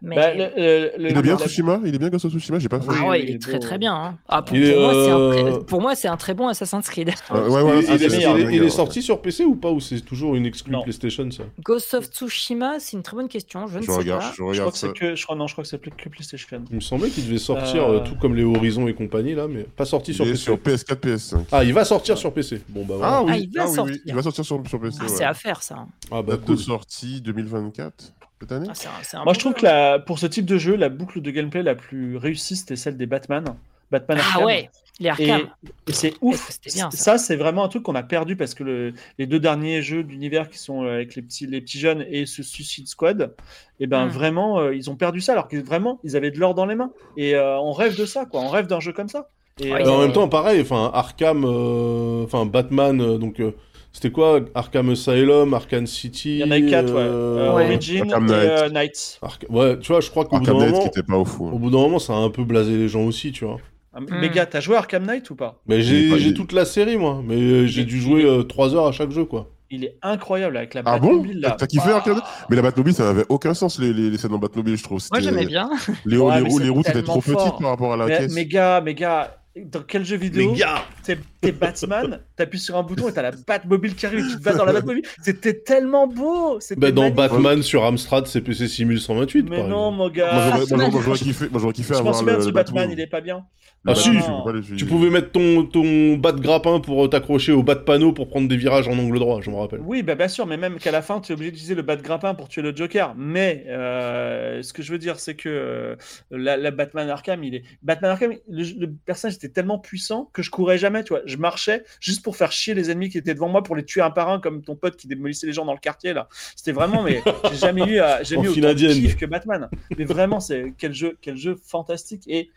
Mais Bah, le- le- le- Il est bien la- Tsushima? Il est bien Ghost of Tsushima? J'ai pas fait. Oui, ah ouais, il il est est très beau, très bien. hein. Ah, pour, Il est, pour moi, c'est un euh, très- pour moi, c'est un très bon Assassin's Creed. Ouais, ouais, voilà, il, est, il est- il sorti sur PC ou pas Ou c'est toujours une exclue. PlayStation ça? Ghost of Tsushima, c'est une très bonne question. Je ne Je sais regarde, pas. je Je crois regarde que ça. c'est que, je crois, non, je crois que c'est plus que PlayStation. Il me semblait qu'il devait sortir Euh. euh, tout comme les Horizon et compagnie là, mais pas sorti sur Il est PC. sur PS4, PS5. Ah, il va sortir sur PC. Bon bah voilà. Ah oui, Ah, il va ah oui, oui, sortir. il va sortir sur, sur PC. Ah, ouais. C'est à faire ça. Ah, bah Date de sortie 2024 cette année Ah, c'est un- c'est un Moi, bon je trouve jeu, que la, pour ce type de jeu, la boucle de gameplay la plus réussie, c'était celle des Batman. Batman Ah Arkham. ouais, les Et, Arkham. et c'est ouf. bien, ça ça, c'est vraiment un truc qu'on a perdu parce que le- les deux derniers jeux d'univers qui sont euh, avec les petits, les petits jeunes et ce Suicide Squad, et ben Hmm. vraiment, euh, ils ont perdu ça alors que vraiment, ils avaient de l'or dans les mains. Et euh, on rêve de ça, quoi. On rêve d'un jeu comme ça. Et, Ouais, en même temps, pareil, enfin Arkham, euh, enfin Batman, euh, donc euh, c'était quoi? Arkham Asylum, Arkham City. il y en a eu quatre, ouais. euh, Ouais. Origin Arkham et Knight. euh, Knight. Ark- Ouais, tu vois, je crois qu'au bout d'un moment, qui était pas au fou. au bout d'un moment, ça a un peu blasé les gens aussi, tu vois. Ah. Mais gars, t'as joué Arkham Knight ou pas? Mais j'ai toute la série, moi. Mais euh, j'ai dû jouer 3 heures à chaque jeu, quoi. Il est incroyable avec la Ah bon? Batmobile là. T'as kiffé Arkham Knight? Mais la Batmobile, ça n'avait aucun sens, les, les, les scènes en Batmobile, je trouve. Moi, j'aimais bien. Les, Ouais, les, roues- les routes étaient trop petites par rapport à la Mais, caisse. mais gars, mais gars, dans quel jeu vidéo T'es t'es Batman, t'appuies sur un bouton et t'as la Batmobile qui arrive, tu te vas dans la Batmobile. C'était tellement beau c'était bah, Dans magnifique. Batman sur Amstrad CPC 6128, Mais par non, exemple. mon gars. Moi, j'aurais- moi, Batman. j'aurais- moi, j'aurais kiffé, moi, j'aurais kiffé je avoir souviens le, ce le Batman, Batmobile. il est pas bien. Ah, si, tu- je peux pas les- Tu pouvais mettre ton, ton bas de grappin pour euh, t'accrocher au bas de panneau pour prendre des virages en angle droit, je me rappelle. Oui, bah bien sûr, mais même qu'à la fin, tu es obligé d'utiliser le bas de grappin pour tuer le Joker. Mais euh, ce que je veux dire, c'est que euh, la, la Batman Arkham, il est Batman Arkham, le, le personnage était tellement puissant que je courais jamais, tu vois. Je marchais juste pour faire chier les ennemis qui étaient devant moi, pour les tuer un par un, comme ton pote qui démolissait les gens dans le quartier là. C'était vraiment, mais j'ai jamais eu, euh, autant de indienne. kiff que Batman. Mais vraiment, c'est quel jeu, quel jeu fantastique et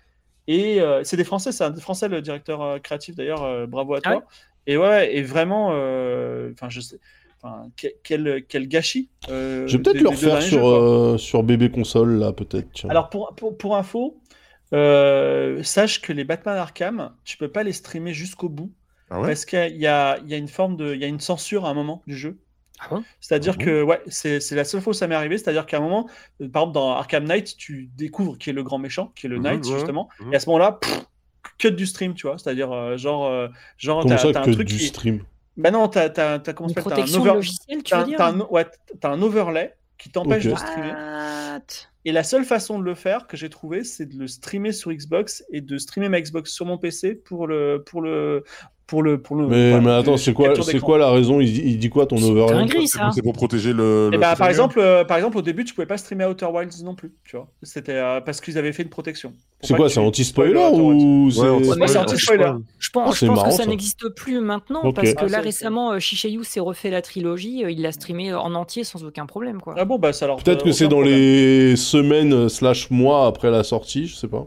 et euh, c'est des Français, c'est un des Français le directeur euh, créatif d'ailleurs. euh, bravo à toi. Ah ouais Et ouais, et vraiment, euh, enfin je sais. Enfin, quel, quel gâchis. euh, Je vais peut-être le refaire sur, euh, sur bébé console, là, peut-être. Alors, pour, pour, pour info, euh, sache que les Batman Arkham, tu peux pas les streamer jusqu'au bout. Ah ouais parce qu'il y a, il y a une forme de. Il y a une censure à un moment du jeu. Ah C'est-à-dire Ah bon que, ouais, c'est la seule fois où ça m'est arrivé. C'est-à-dire qu'à un moment, euh, par exemple, dans Arkham Knight, tu découvres qui est le grand méchant, qui est le Mhm, Knight, ouais. justement. Et à ce moment-là, cut du stream, tu vois. C'est-à-dire, euh, genre, euh, genre t'as un que truc du qui. stream? Bah non, t'as t'as- t'as- comment s'appelle, un protection over- logicielle, tu t'as veux un- ouais, t'as un overlay qui t'empêche de streamer. What? Et la seule façon de le faire que j'ai trouvé, c'est de le streamer sur Xbox et de streamer ma Xbox sur mon PC pour le pour le pour le pour le. Mais, voilà, mais attends, c'est quoi, c'est quoi la raison? Il dit, il dit quoi ton dinguerie, C'est pour- protéger le. Et le bah, par exemple, euh, par exemple, au début, tu pouvais pas streamer Outer Wilds non plus, tu vois. C'était euh, parce qu'ils avaient fait une protection. C'est quoi, c'est anti-spoiler ou Ouais, c'est... anti-spoiler. Ouais. Je pense, Ah, je c'est pense marrant, que ça ça. n'existe plus maintenant parce que Ah, là c'est- récemment, euh, Shishayu s'est refait la trilogie, il l'a streamé en entier sans aucun problème quoi. Ah bon, bah ça. Peut-être que c'est dans les semaines slash mois après la sortie, je sais pas.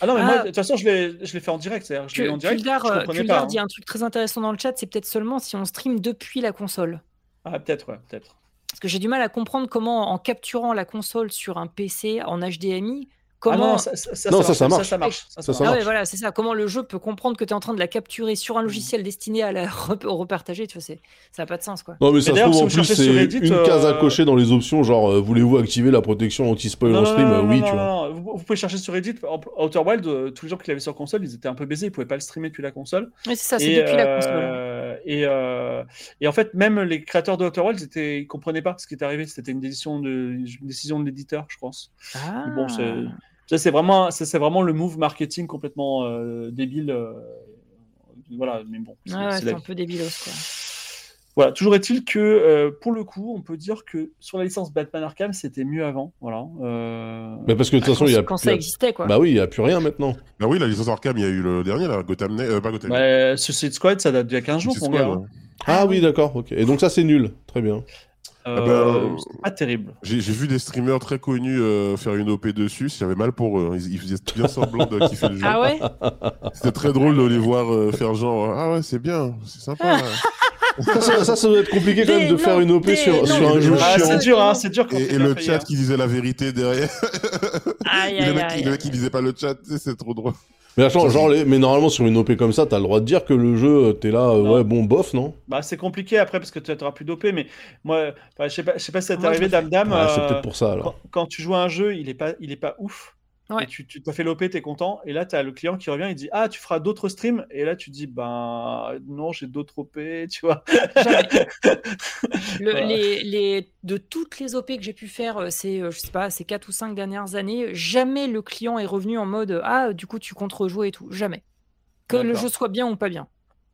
Ah non, mais Ah. moi, de toute façon, je l'ai fait en direct. Je Que- en direct. Kuldar, je euh, comprenais Kuldar pas. dit hein. un truc très intéressant dans le chat, c'est peut-être seulement si on stream depuis la console. Ah, peut-être, ouais, peut-être. Parce que j'ai du mal à comprendre comment, en capturant la console sur un PC en HDMI, Ah comment. non, ça, ça, ça, Non, ça, ça, ça marche. marche. Ça, ça marche. Ça Ah marche. ouais, voilà, c'est ça. Comment le jeu peut comprendre que tu es en train de la capturer sur un logiciel destiné à la rep- repartager, tu vois, c'est- ça n'a pas de sens quoi. Non, mais ça se trouve si en plus, c'est une case à euh, cocher dans les options, genre euh, voulez-vous activer la protection anti-spoil en stream? non, Euh, Oui, non, tu vois. non, non. Vous, vous pouvez chercher sur Reddit. Outer Wild, euh, tous les gens qui l'avaient sur console, ils étaient un peu baisés. Ils pouvaient pas le streamer depuis la console. Oui, c'est ça, c'est et, depuis la console. euh, et, euh, et en fait, même les créateurs de Outer Wilds, ils, étaient, ils comprenaient pas ce qui était arrivé. C'était une décision de, une décision de l'éditeur, je pense. Ah. Mais Bon, c'est- c'est vraiment, ça, c'est vraiment le move marketing complètement euh, débile. euh, voilà, mais bon. c'est- Ouais, ouais, c'est c'est la un peu débilos quoi. Voilà, toujours est-il que euh, pour le coup, on peut dire que sur la licence Batman Arkham, c'était mieux avant. Voilà. euh, Mais parce que de toute façon, quand, il y a quand y ça existait quoi. Bah oui, il y a plus rien maintenant. Bah oui, la licence Arkham, il y a eu le dernier, là, Gotham. Euh, pas Gotham bah, Suicide Squad, ça date d'il y a 15 jours, Squad. Ah oui, d'accord, ok. Et donc ça, c'est nul. Très bien. Euh, Ah ben, c'est pas terrible. J'ai vu des streamers très connus euh, faire une OP dessus, j'avais mal pour eux. hein. Ils, ils faisaient bien semblant de kiffer le jeu. Ah ouais C'était très drôle de les voir euh, faire genre Ah ouais, c'est bien, c'est sympa. Ça, ça, ça, ça doit être compliqué quand même de faire une OP des sur, sur un jeu Ah, chiant. c'est dur, hein, c'est dur quand Et, et le chat qui disait la vérité derrière. Aïe, aïe, aïe. le mec qui disait pas le chat, c'est trop drôle. Mais attends, genre, les- mais normalement sur une OP comme ça, t'as le droit de dire que le jeu, euh, t'es là, euh, Non. ouais, bon, bof, non? Bah, c'est compliqué après parce que tu n'auras plus d'OP, mais moi, bah, je sais pas, je sais pas si ça t'est arrivé, Dame Dame. Ah, C'est euh, peut-être pour ça alors. quand, quand tu joues à un jeu, il est pas, il est pas ouf. Ouais. Et tu, t'as fait l'OP, t'es content, et là tu as le client qui revient, il dit ah tu feras d'autres streams, et là tu dis ben non j'ai d'autres OP, tu vois. Jamais. Le- Voilà. les, les- de toutes les OP que j'ai pu faire, euh, ces, euh, je sais pas, ces 4 ou 5 dernières années, jamais le client est revenu en mode Ah, du coup, tu comptes rejouer et tout. Jamais. Que le jeu soit bien ou pas bien.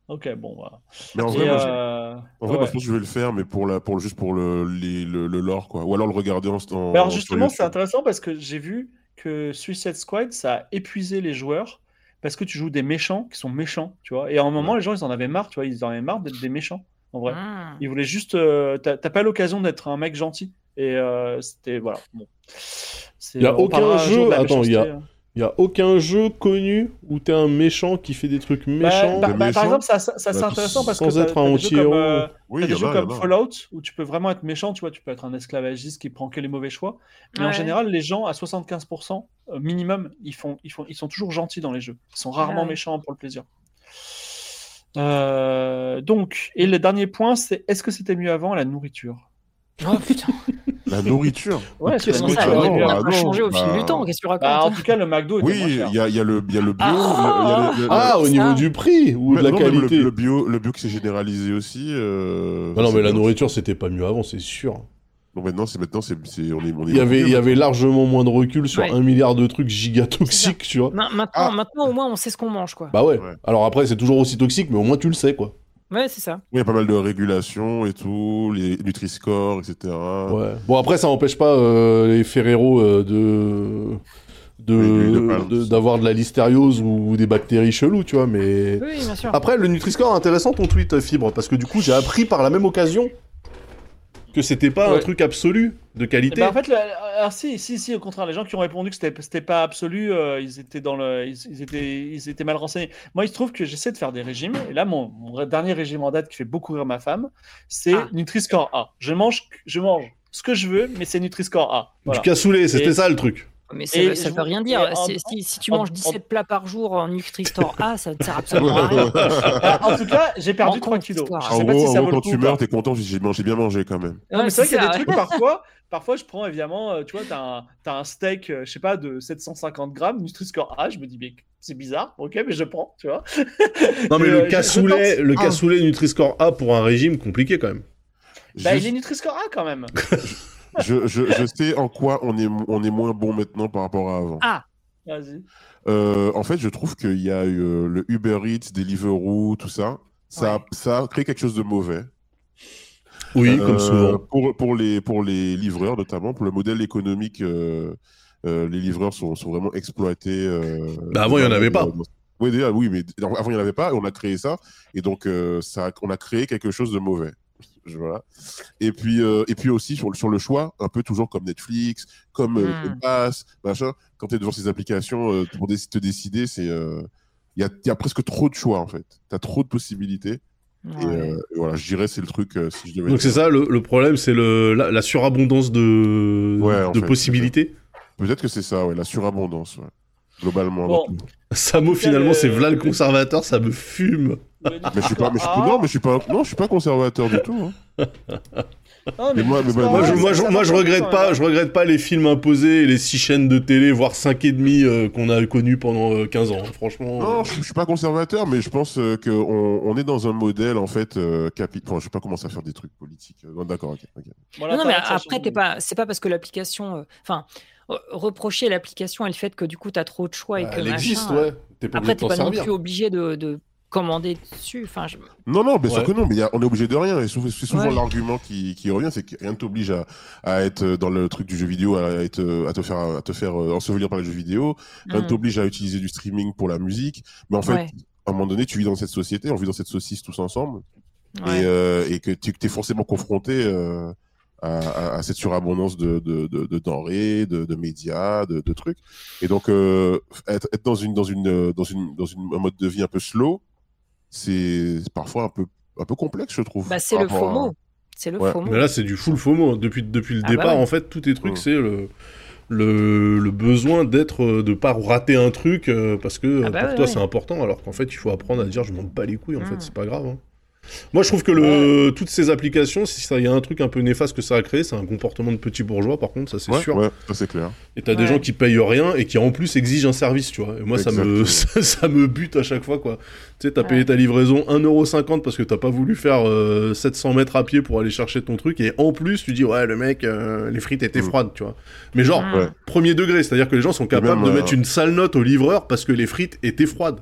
Ok bon voilà. Mais en Et, vrai, moi, je- euh, en vrai, ouais. moi, je que je vais le faire, mais pour la, pour le, juste pour le, les- le, le lore, quoi. Ou alors le regarder en. en Mais alors justement, c'est intéressant parce que j'ai vu que Suicide Squad, ça a épuisé les joueurs parce que tu joues des méchants qui sont méchants, tu vois. Et à un moment, les gens, ils en avaient marre, tu vois, ils en avaient marre d'être des méchants, en vrai. Hmm. Ils voulaient juste... euh, T'as pas l'occasion d'être un mec gentil. Et euh, c'était... Voilà, bon. C'est- Il y a aucun jeu- attends, il y a- méchanceté, hein. Y a aucun jeu connu où t'es un méchant qui fait des trucs Bah, méchants. bah, bah, méchants. par exemple, ça, ça, ça, c'est Bah, intéressant parce sans que t'as- être un des jeux comme, anti-héros. euh, Oui, T'as il y des jeux il comme. Fallout où tu peux vraiment être méchant, tu vois, tu peux être un esclavagiste qui prend que les mauvais choix. Mais en général, les gens à 75% euh, minimum, ils, font, ils, font, ils sont toujours gentils dans les jeux. Ils sont rarement ouais. méchants pour le plaisir. Euh, donc, et le dernier point, c'est est-ce que c'était mieux avant la nourriture? Oh putain. La nourriture. Ouais, que ça, as était on a Ah pas non, changé au fil bah- du temps. Qu'est-ce que tu racontes Bah, En tout cas, le McDo était Oui, moins il cher. y a, il y a le, bio. Ah, le- il y a le- le- Ah, au ça. niveau du prix ou de la non, le- qualité Le, bio, le bio qui s'est généralisé aussi. euh, Bah non, mais c'est la nourriture, c'était pas mieux avant, c'est sûr. Donc maintenant, c'est maintenant, c'est, c'est- on est, on est Il y avait, mieux il y avait largement moins de recul sur Ouais. un milliard de trucs giga toxiques, tu vois. Ma- Maintenant, Ah. maintenant, au moins, on sait ce qu'on mange, quoi. Bah ouais. Ouais. Alors après, c'est toujours aussi toxique, mais au moins tu le sais, quoi. Ouais, c'est ça. Oui, il y a pas mal de régulations et tout, les Nutri-Score, etc. Ouais. Bon, après, ça n'empêche pas euh, les Ferrero euh, de. D'avoir de, la listériose ou des bactéries cheloues, tu vois, mais... Oui, bien sûr. Après, le Nutri-Score, intéressant ton tweet, euh, Fibre, parce que du coup, j'ai appris par la même occasion que c'était pas un truc absolu de Eh qualité. ben, en fait, le- alors, si, si, si, au contraire, les gens qui ont répondu que c'était, c'était pas absolu, euh, ils étaient dans le, ils, ils étaient, ils étaient mal renseignés. Moi, il se trouve que j'essaie de faire des régimes, et là, mon, mon dernier régime en date qui fait beaucoup rire ma femme, c'est Ah. Nutri-Score A. Je mange, je mange ce que je veux, mais c'est Nutri-Score A. Voilà. Du cassoulet, c'était Et- ça le truc. Mais ça, Et veut- ça veut rien dire. en- Si, tu manges en- 17 plats par jour en Nutri-Store A, ça ne sert absolument à rien. En tout cas, j'ai perdu En 3 kilos. Je En sais pas gros, si ça vaut quand tu meurs, t'es content, j'ai mangé, bien mangé quand même. Non, mais Ouais, c'est vrai qu'il y a des trucs parfois. Parfois, je prends évidemment, euh, tu vois, t'as un, un steak, euh, je sais pas, de 750 grammes, Nutri-Score A. Je me dis, mais c'est bizarre, ok, mais je prends, tu vois. Non, mais Et, euh, le je- cassoulet, je le Ah. cassoulet Nutri-Score A pour un régime, compliqué quand même. Bah, Juste- il est Nutri-Score A quand même. je, je, je sais en quoi on est, on est moins bon maintenant par rapport à avant. Ah. Vas-y. Euh, en fait, je trouve qu'il y a eu euh, le Uber Eats, Deliveroo, tout ça. Ça, a- ça a créé quelque chose de mauvais. Oui, Euh, comme souvent. Pour, pour, les, pour les livreurs, notamment, pour le modèle économique, euh, euh, les livreurs sont, sont vraiment exploités. euh, Bah, avant, il y en avait pas. Oui, déjà, oui, mais avant, il n'y en avait pas, et on a créé ça. Et donc, euh, ça, on a créé quelque chose de mauvais. Je- Voilà. Et puis, euh, et puis aussi sur, le- sur le choix, un peu toujours comme Netflix, comme euh, Mm. Game Pass, machin. Quand tu es devant ces applications, euh, pour dé- te décider, c'est euh, il y, a, il y a presque trop de choix en fait. Tu as trop de possibilités. Ouais. euh, et voilà, je dirais c'est le truc euh, si je devais. Donc c'est ça, le, le problème, c'est le, la, la surabondance de, Ouais, de fait, possibilités. Peut-être que c'est ça, ouais, la surabondance, ouais. Globalement. Bon. Samo, finalement, le- c'est Vla le conservateur, ça me fume. Mais je suis pas, mais je suis, non, mais je suis pas, non, je suis pas conservateur du tout. hein. non, mais moi- mais je, moi, je, ça moi, je marche regrette pas, je regrette pas les films imposés les six chaînes de télé, voire cinq et demi euh, qu'on a connus pendant euh, 15 ans. Franchement. Non, euh, je, je suis pas conservateur, mais je pense euh, qu'on on est dans un modèle en fait euh, capi... Enfin, je sais pas commencer à faire des trucs politiques. Non, D'accord, ok. ok. Voilà, non, non, mais après, t'es pas, c'est pas parce que l'application. Enfin, reprocher l'application et le fait que du coup, t'as trop de choix et bah, que. elle machin, existe, euh, ouais. T'es pas Après, obligé de t'es pas non plus obligé de, de commander dessus. Enfin, je- Non, non, bien sûr Ouais. que non, mais il y a- on est obligé de rien. Et c'est souvent Ouais. l'argument qui, qui revient, c'est que rien ne t'oblige à, à être dans le truc du jeu vidéo, à, être, à te faire, à te faire euh, ensevelir par le jeu vidéo. Rien ne Hmm. t'oblige à utiliser du streaming pour la musique. Mais en fait, Ouais. à un moment donné, tu vis dans cette société, on vit dans cette saucisse tous ensemble. Ouais. Et, euh, et que tu es forcément confronté euh, à, cette surabondance de, de, de, de denrées, de, de médias, de, de trucs. Et donc, euh, être, être dans, une, dans, une, dans, une, dans une, un mode de vie un peu slow, c'est parfois un peu, un peu complexe, je trouve. Bah, c'est le à- FOMO. C'est le Ouais. FOMO. Mais là, c'est du full FOMO. hein. Depuis, depuis le Ah bah départ, ouais. en fait, tous tes trucs, Mm. c'est le, le, le besoin d'être, de pas rater un truc euh, parce que Ah bah pour ouais, toi ouais. c'est important, alors qu'en fait, il faut apprendre à dire je m'en bats les couilles, en fait, Mm. c'est pas grave. hein. Moi, je trouve que le, toutes ces applications, si ça, il y a un truc un peu néfaste que ça a créé, c'est un comportement de petit bourgeois, par contre, ça c'est Ouais, sûr. ouais, ça c'est clair. Et t'as des gens qui payent rien et qui en plus exigent un service, tu vois. Et moi, ça me, ça, ça me bute à chaque fois, quoi. Tu sais, t'as payé ta livraison 1,50€ parce que t'as pas voulu faire euh, 700 mètres à pied pour aller chercher ton truc. Et en plus, tu dis, ouais, le mec, euh, les frites étaient Mm. froides, tu vois. Mais genre. Ouais. premier degré, c'est-à-dire que les gens sont capables même, de euh, mettre une sale note au livreur parce que les frites étaient froides.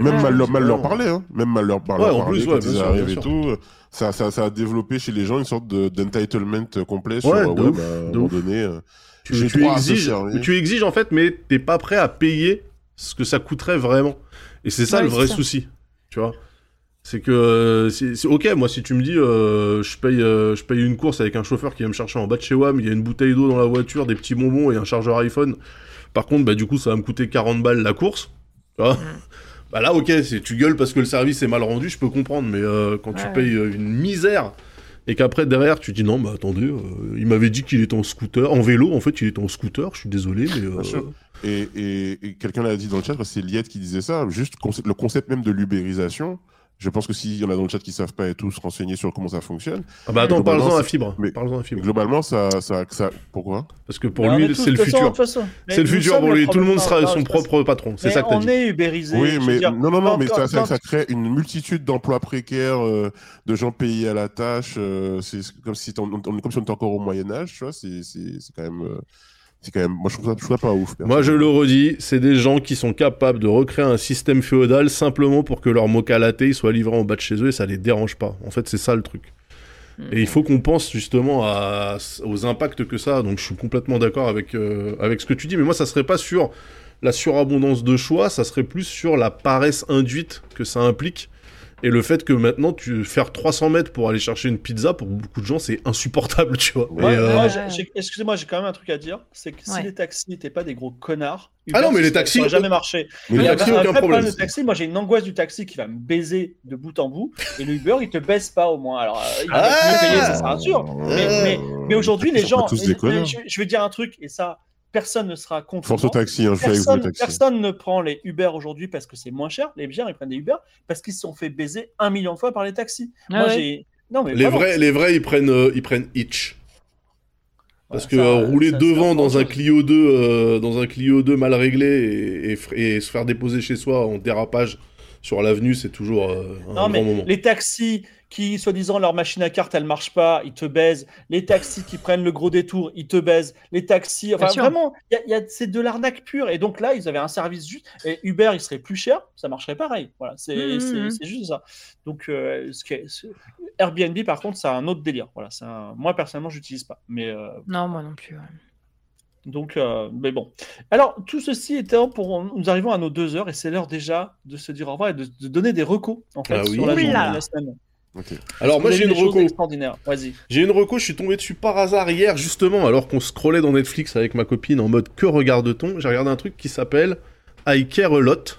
Même Ouais, mal, leur- mal leur non. parler, hein. Même mal leur, par- Ouais, en parler quand ils sûr, arrivent bien et sûr. tout. Ça, ça, ça a développé chez les gens une sorte de- d'entitlement complet sur Ouais, euh, de ouais, ouf, bah, à un de moment ouf. donné. euh, tu, exiges, tu exiges en fait, mais t'es pas prêt à payer ce que ça coûterait vraiment. Et c'est ça Ouais, le vrai ça. souci, tu vois. C'est que, euh, c'est ok, moi si tu me dis, euh, je paye, euh, je paye une course avec un chauffeur qui va me chercher en bas de chez WAM, il y a une bouteille d'eau dans la voiture, des petits bonbons et un chargeur iPhone. Par contre, bah du coup, ça va me coûter 40 balles la course. Tu vois Bah là, ok, c'est tu gueules parce que le service est mal rendu, je peux comprendre, mais euh, quand tu payes euh, une misère et qu'après derrière tu dis non, bah attendez, euh, il m'avait dit qu'il était en scooter, en vélo, en fait il était en scooter, je suis désolé, mais euh, Bien sûr. Et, et, et quelqu'un l'a dit dans le chat, c'est Liette qui disait ça, juste conce- le concept même de l'ubérisation. Je pense que s'il y en a dans le chat qui savent pas et tout se renseigner sur comment ça fonctionne, ah bah attends, parle-en à Fibre, mais- à Fibre, globalement, ça, ça, ça, pourquoi? Parce que pour Mais est lui tous- c'est le futur, c'est le futur pour lui, tout le monde sera non, son propre patron, c'est Mais ça que on est ubérisé. Oui, mais dire, non, non, non, mais ça, quand- ça, quand- ça crée une multitude d'emplois précaires, euh, de gens payés à la tâche. euh, c'est comme si on, on- on- comme si on était encore au Moyen Âge, tu vois. C'est c'est- c'est quand même, euh, c'est quand même. Moi, je trouve ça, je trouve ça pas ouf. Moi je le redis, c'est des gens qui sont capables de recréer un système féodal simplement pour que leur mocha latte soit livré en bas de chez eux et ça les dérange pas. En fait c'est ça le truc. Et il faut qu'on pense justement à, aux impacts que ça a. Donc je suis complètement d'accord avec, euh, avec ce que tu dis. Mais moi, ça serait pas sur la surabondance de choix, ça serait plus sur la paresse induite que ça implique. Et le fait que maintenant, tu faire 300 mètres pour aller chercher une pizza, pour beaucoup de gens, c'est insupportable, tu vois. Ouais, euh, Excusez-moi, j'ai quand même un truc à dire. C'est que si Ouais. les taxis n'étaient pas des gros connards, Ah non, Uber, mais les taxis- ça aurait jamais marché. Mais les Il y a taxis, un aucun problème. de taxi. Moi, j'ai une angoisse du taxi qui va me baiser de bout en bout. Et le Uber, il te baisse pas au moins. Alors, euh, il va Ah mieux payer, ça, un sûr. Mais, mais, mais aujourd'hui, les gens. tous mais- des mais connards. je, je vais dire un truc, et ça, personne ne sera contre. Force au taxi, hein, Personne, le taxi. personne ne prend les Uber aujourd'hui parce que c'est moins cher. Les biens, ils prennent des Uber parce qu'ils se sont fait baiser un million de fois par les taxis. Ah Moi, ouais. j'ai. Non, mais les, vraiment, vrais, les vrais, ils prennent, euh, ils prennent Itch. Parce que ça, euh, rouler ça, devant dans un. Clio 2, euh, dans un Clio 2 mal réglé et, et f- et se faire déposer chez soi en dérapage sur l'avenue, c'est toujours euh, un Non, grand mais moment. les taxis qui, soi-disant, leur machine à carte, elle marche pas, ils te baisent. Les taxis qui prennent le gros détour, ils te baisent. Les taxis, enfin, vraiment, il y a- y a- c'est de l'arnaque pure. Et donc là, ils avaient un service juste. Et Uber, il serait plus cher, ça marcherait pareil. Voilà, c'est c'est- mhm. c'est juste ça. Donc, euh, ce qui est- ce- Airbnb, par contre, c'est un autre délire. Voilà, c'est un- moi, personnellement, j'utilise pas. Mais. euh, Non, moi non plus. ouais. donc, euh, mais bon. Alors, tout ceci étant pour. Nous arrivons à nos deux heures et c'est l'heure déjà de se dire au revoir et de, de donner des recos en fait Ah oui. sur la Oui, journée la semaine. Alors moi j'ai une reco. Vas-y. J'ai une reco, je suis tombé dessus par hasard hier justement, alors qu'on scrollait dans Netflix avec ma copine en mode que regarde-t-on? J'ai regardé un truc qui s'appelle I Care a Lot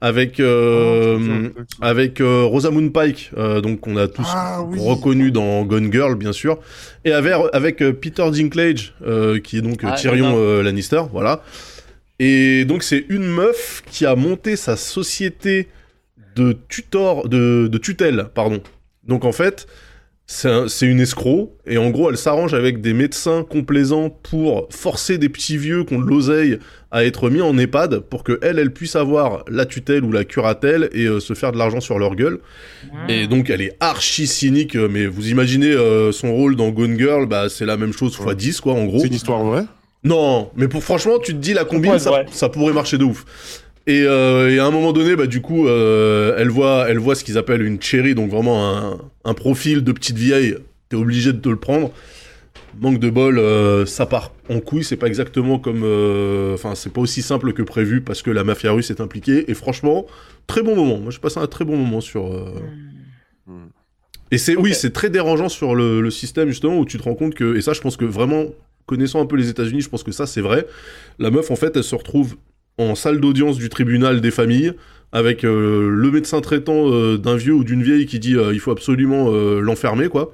avec euh, avec euh, Rosamund Pike, euh, donc qu'on a tous Ah oui. reconnu dans Gone Girl bien sûr, et avec avec euh, Peter Dinklage euh, qui est donc Ah, Tyrion euh, Lannister, voilà. Et donc c'est une meuf qui a monté sa société de tutor, de, de tutelle, pardon. Donc en fait, c'est un- c'est une escroc, et en gros elle s'arrange avec des médecins complaisants pour forcer des petits vieux qui ont de l'oseille à être mis en EHPAD pour que elle, elle puisse avoir la tutelle ou la curatelle et euh, se faire de l'argent sur leur gueule. Et donc elle est archi cynique, euh, mais vous imaginez euh, son rôle dans Gone Girl, bah c'est la même chose fois Ouais. 10 quoi en gros. C'est une histoire vraie? Non, mais pour franchement, tu te dis la combine, ça, ça pourrait marcher de ouf. Et, euh, et à un moment donné, bah du coup, euh, elle voit, elle voit ce qu'ils appellent une cherry, donc vraiment un, un profil de petite vieille. T'es obligé de te le prendre. Manque de bol, euh, ça part en couille. C'est pas exactement comme, euh, enfin, c'est pas aussi simple que prévu parce que la mafia russe est impliquée. Et franchement, très bon moment. Moi, j'ai passé un très bon moment sur euh, Hmm. Et c'est oui, c'est très dérangeant sur le, le système justement où tu te rends compte que et ça, je pense que vraiment connaissant un peu les États-Unis, je pense que ça c'est vrai. La meuf en fait, elle se retrouve en salle d'audience du tribunal des familles avec euh, le médecin traitant euh, d'un vieux ou d'une vieille qui dit euh, il faut absolument l'enfermer quoi.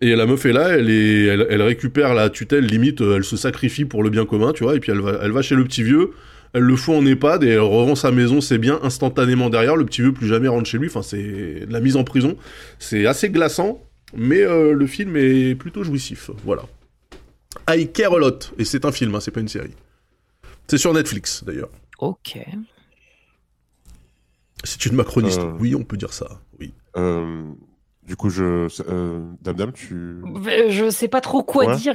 Et la meuf est là, elle, récupère la tutelle, limite, elle se sacrifie pour le bien commun, tu vois, et puis elle va, chez le petit vieux, elle le fout en EHPAD et elle revend sa maison, c'est bien, instantanément derrière, le petit vieux plus jamais rentre chez lui, enfin c'est de la mise en prison. C'est assez glaçant, mais le film est plutôt jouissif, voilà. I Care a Lot, et c'est un film, hein, c'est pas une série. C'est sur Netflix, d'ailleurs. Ok. C'est une macroniste, Euh. oui, on peut dire ça, oui. Euh, du coup, je. Euh, Dame Dame, tu. Je sais pas trop quoi Ouais, dire.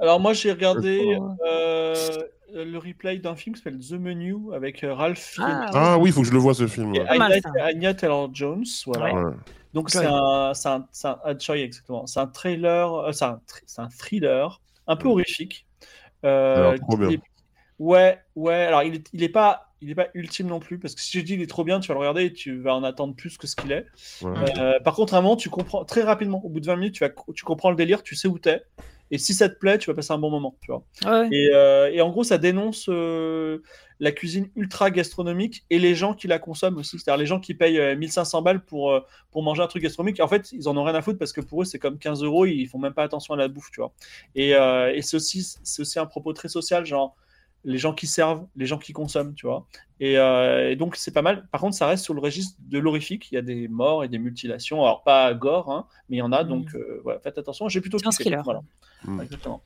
Alors moi j'ai regardé euh, le replay d'un film qui s'appelle The Menu avec Ralph Ah, Ah oui, il faut que je le vois ce film. et Anya, ça. Anya Taylor-Jones. Voilà. Ouais. Donc c'est un, c'est un, c'est un, ah, exactement. C'est un trailer, euh, c'est un, thriller un peu horrifique. Euh, Alors, trop bien. est- Ouais, ouais. Alors il est, il est pas, il est pas ultime non plus parce que si je dis il est trop bien, tu vas le regarder et tu vas en attendre plus que ce qu'il est. Ouais. Euh, par contre, à un moment, tu comprends très rapidement. Au bout de 20 minutes, tu vas, tu comprends le délire, tu sais où t'es. Et si ça te plaît, tu vas passer un bon moment, tu vois. Ouais. Et, euh, et en gros, ça dénonce euh, la cuisine ultra gastronomique et les gens qui la consomment aussi. C'est-à-dire les gens qui payent euh, 1500 balles pour, euh, pour manger un truc gastronomique. Et en fait, ils en ont rien à foutre parce que pour eux, c'est comme 15 euros. Ils font même pas attention à la bouffe, tu vois. Et, euh, et c'est aussi, c'est aussi un propos très social, genre les gens qui servent, les gens qui consomment, tu vois. Et, euh, et donc, c'est pas mal. Par contre, ça reste sur le registre de l'horrifique. Il y a des morts et des mutilations. Alors, pas gore, hein, mais il y en a. Donc, euh, voilà, faites attention. J'ai plutôt C'est un kiffé. Voilà. Mm. Exactement.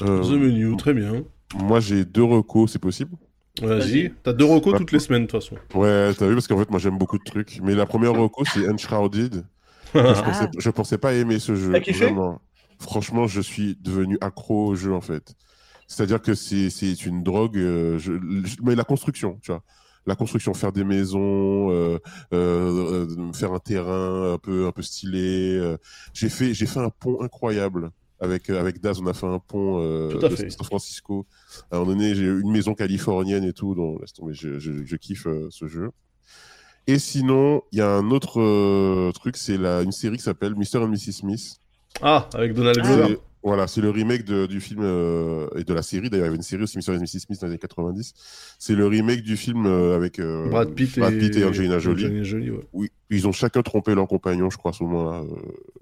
Euh, The Menu, très bien. moi, j'ai deux recos, c'est possible? Vas-y, t'as deux recos toutes les semaines de toute façon. Ouais, t'as vu, parce qu'en fait, moi, j'aime beaucoup de trucs. Mais la première reco, c'est Enshrouded. Je pensais, je pensais pas aimer ce jeu. T'as kiffé? vraiment. Franchement, je suis devenu accro au jeu, en fait. C'est-à-dire que c'est c'est une drogue, euh, je- je- mais la construction, tu vois. La construction, faire des maisons, euh, euh, euh, faire un terrain un peu, un peu stylé. euh. J'ai fait, j'ai fait un pont incroyable. Avec, euh, avec Daz, on a fait un pont euh, de fait. San Francisco. À un moment donné, j'ai une maison californienne et tout, donc laisse tomber, je, je, je kiffe ce jeu. Et sinon, il y a un autre truc, c'est la- une série qui s'appelle Mr. and Mrs. Smith. Ah, avec Donald. Glover. Voilà, c'est le remake de- du film euh, et de la série. D'ailleurs, il y avait une série aussi, Mr. and Mrs. Smith dans les années 90. C'est le remake du film euh, avec euh, Brad Pitt et, Brad Pitt et Angelina Jolie. Angelina Jolie, ouais. Oui, ils ont chacun trompé leur compagnon, je crois, à ce moment-là, euh,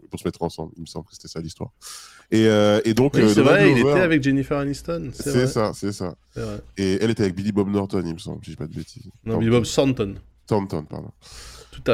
pour se mettre ensemble. Il me semble que c'était ça l'histoire. Et, et donc, Oui, c'est vrai, il était avec Jennifer Aniston. C'est ça, c'est ça. Et elle était avec Billy Bob Norton, il me semble, si je dis pas de bêtises. Non, Billy Bob Thornton. Thornton, pardon.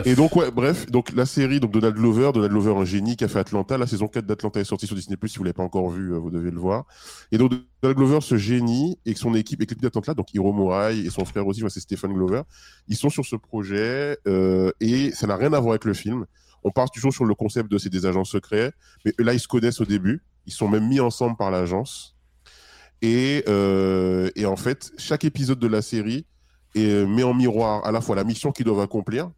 Et donc, ouais, bref, donc la série, donc Donald Glover, Donald Glover, un génie qui a fait Atlanta. La saison 4 d'Atlanta est sortie sur Disney+, si vous l'avez pas encore vu, euh, vous devez le voir. Et donc, Donald Glover, ce génie, et son équipe, et l'équipe d'Atlanta, donc Hiro Murai et son frère aussi, c'est Stephen Glover, ils sont sur ce projet, euh, et ça n'a rien à voir avec le film. On part toujours sur le concept de c'est des agents secrets, mais là, ils se connaissent au début. Ils sont même mis ensemble par l'agence. Et, euh, et en fait, chaque épisode de la série est, met en miroir à la fois la mission qu'ils doivent accomplir,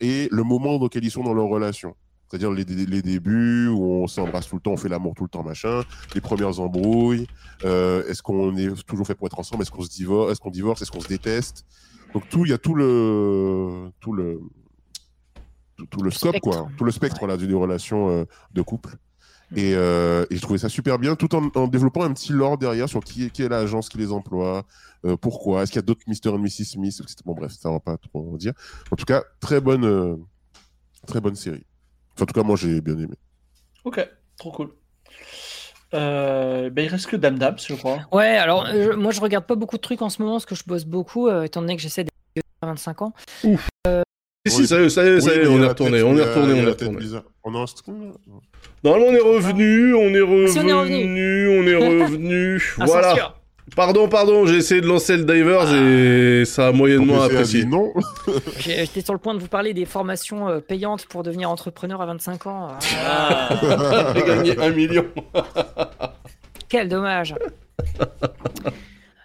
et le moment dans lequel ils sont dans leur relation. C'est-à-dire les, les débuts où on s'embrasse tout le temps, on fait l'amour tout le temps, machin, les premières embrouilles, euh, est-ce qu'on est toujours fait pour être ensemble, est-ce qu'on se divorce, est-ce qu'on divorce, est-ce qu'on se déteste. Donc tout, il y a tout le, tout le, tout, tout le scope spectre. quoi, tout le spectre là d'une relation euh, de couple. Et, euh, et je trouvais ça super bien, tout en, en développant un petit lore derrière sur qui est, qui est l'agence qui les emploie, euh, pourquoi, est-ce qu'il y a d'autres Mr. and Mrs. Smith, etc. Bon bref, ça va pas trop en dire. En tout cas, très bonne, euh, très bonne série. Enfin, en tout cas, moi j'ai bien aimé. Ok, trop cool. Euh, ben, il reste que Dame Dame, je crois. Ouais, alors euh, je- moi je regarde pas beaucoup de trucs en ce moment parce que je bosse beaucoup, euh, étant donné que j'essaie d'être à 25 ans. Si, si, ça y est, ça y est, ça y est, Oui, mais il y on est retourné, on est retourné, on est retourné. On est en stream, Normalement, on est revenu, on est revenu, on est revenu. Ah, voilà. Pardon, pardon, j'ai essayé de lancer le Divers et ça a moyennement apprécié. non. J'étais sur le point de vous parler des formations euh, payantes pour devenir entrepreneur à 25 ans. Ah, Ah. J'ai gagné un million. quel dommage.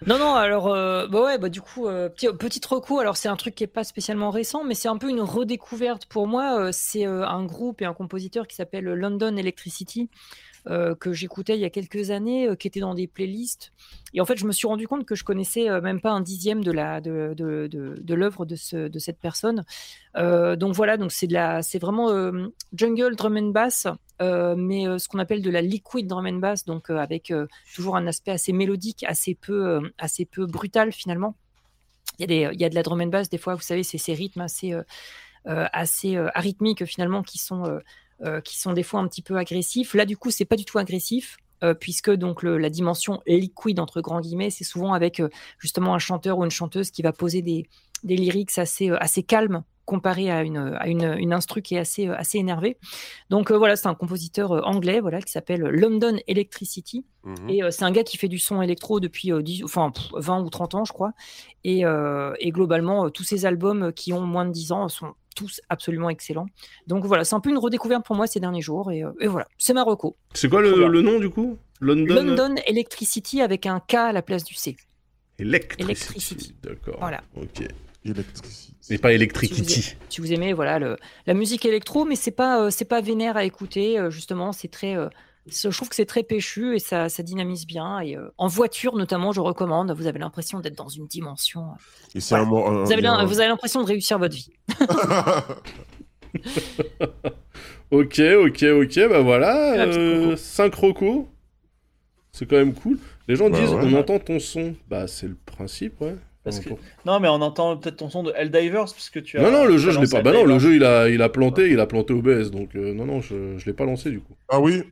Non, non, alors, euh, bah ouais, bah du coup, euh, petit, petit recours, alors c'est un truc qui est pas spécialement récent, mais c'est un peu une redécouverte pour moi. euh, c'est euh, un groupe et un compositeur qui s'appelle London Electricity, que j'écoutais il y a quelques années, euh, qui étaient dans des playlists. Et en fait, je me suis rendu compte que je connaissais euh, même pas un dixième de l'œuvre de, ce, de cette personne. Euh, donc voilà, donc c'est vraiment euh, jungle drum and bass, euh, mais euh, ce qu'on appelle de la liquid drum and bass, donc euh, avec euh, toujours un aspect assez mélodique, assez peu, euh, assez peu brutal finalement. Il y, a de la drum and bass des fois, vous savez, c'est ces rythmes assez, euh, euh, assez euh, arythmiques finalement qui sont, euh, euh, qui sont des fois un petit peu agressifs. Là, du coup, c'est pas du tout agressif. euh, puisque donc le- la dimension liquid entre grands guillemets, c'est souvent avec euh, justement un chanteur ou une chanteuse qui va poser des, des lyrics assez, euh, assez calmes comparé à une, à une, une instru qui est assez, euh, assez énervée. Donc euh, voilà, c'est un compositeur euh, anglais voilà, qui s'appelle London Electricity. Mhm. Et euh, c'est un gars qui fait du son électro depuis euh, 10 enfin, pff, 20 ou 30 ans, je crois. Et, euh, et globalement, euh, tous ses albums euh, qui ont moins de 10 ans sont tous absolument excellents. Donc voilà, c'est un peu une redécouverte pour moi ces derniers jours. Et, euh, et voilà, c'est Marocco. C'est quoi le, nom du coup? London, London Electricity avec un K à la place du C. Electricity. Electricity. D'accord. Voilà. Ok. Electricity. Mais pas Electricity. Si vous aimez voilà, le, la musique électro, mais c'est pas, euh, c'est pas vénère à écouter. euh, justement, c'est très. euh, c'est- je trouve que c'est très péchu et ça, ça dynamise bien. Et euh, en voiture, notamment, je recommande. Vous avez l'impression d'être dans une dimension. Et c'est Voilà. un mot- un- Vous avez, un- vous l'impression de réussir votre vie. Ok, ok, ok, bah voilà. Ah, Euh, coco. 5 rocos. C'est quand même cool. Les gens Bah disent ouais. on entend ton son. Bah c'est le principe, ouais. Parce que- Non, mais on entend peut-être ton son de Helldivers, puisque tu as. Non, non, le jeu, je l'ai pas. Bah non, le jeu, il a, il a planté, il a planté OBS, donc euh, non, non, je, je l'ai pas lancé du coup. Ah oui,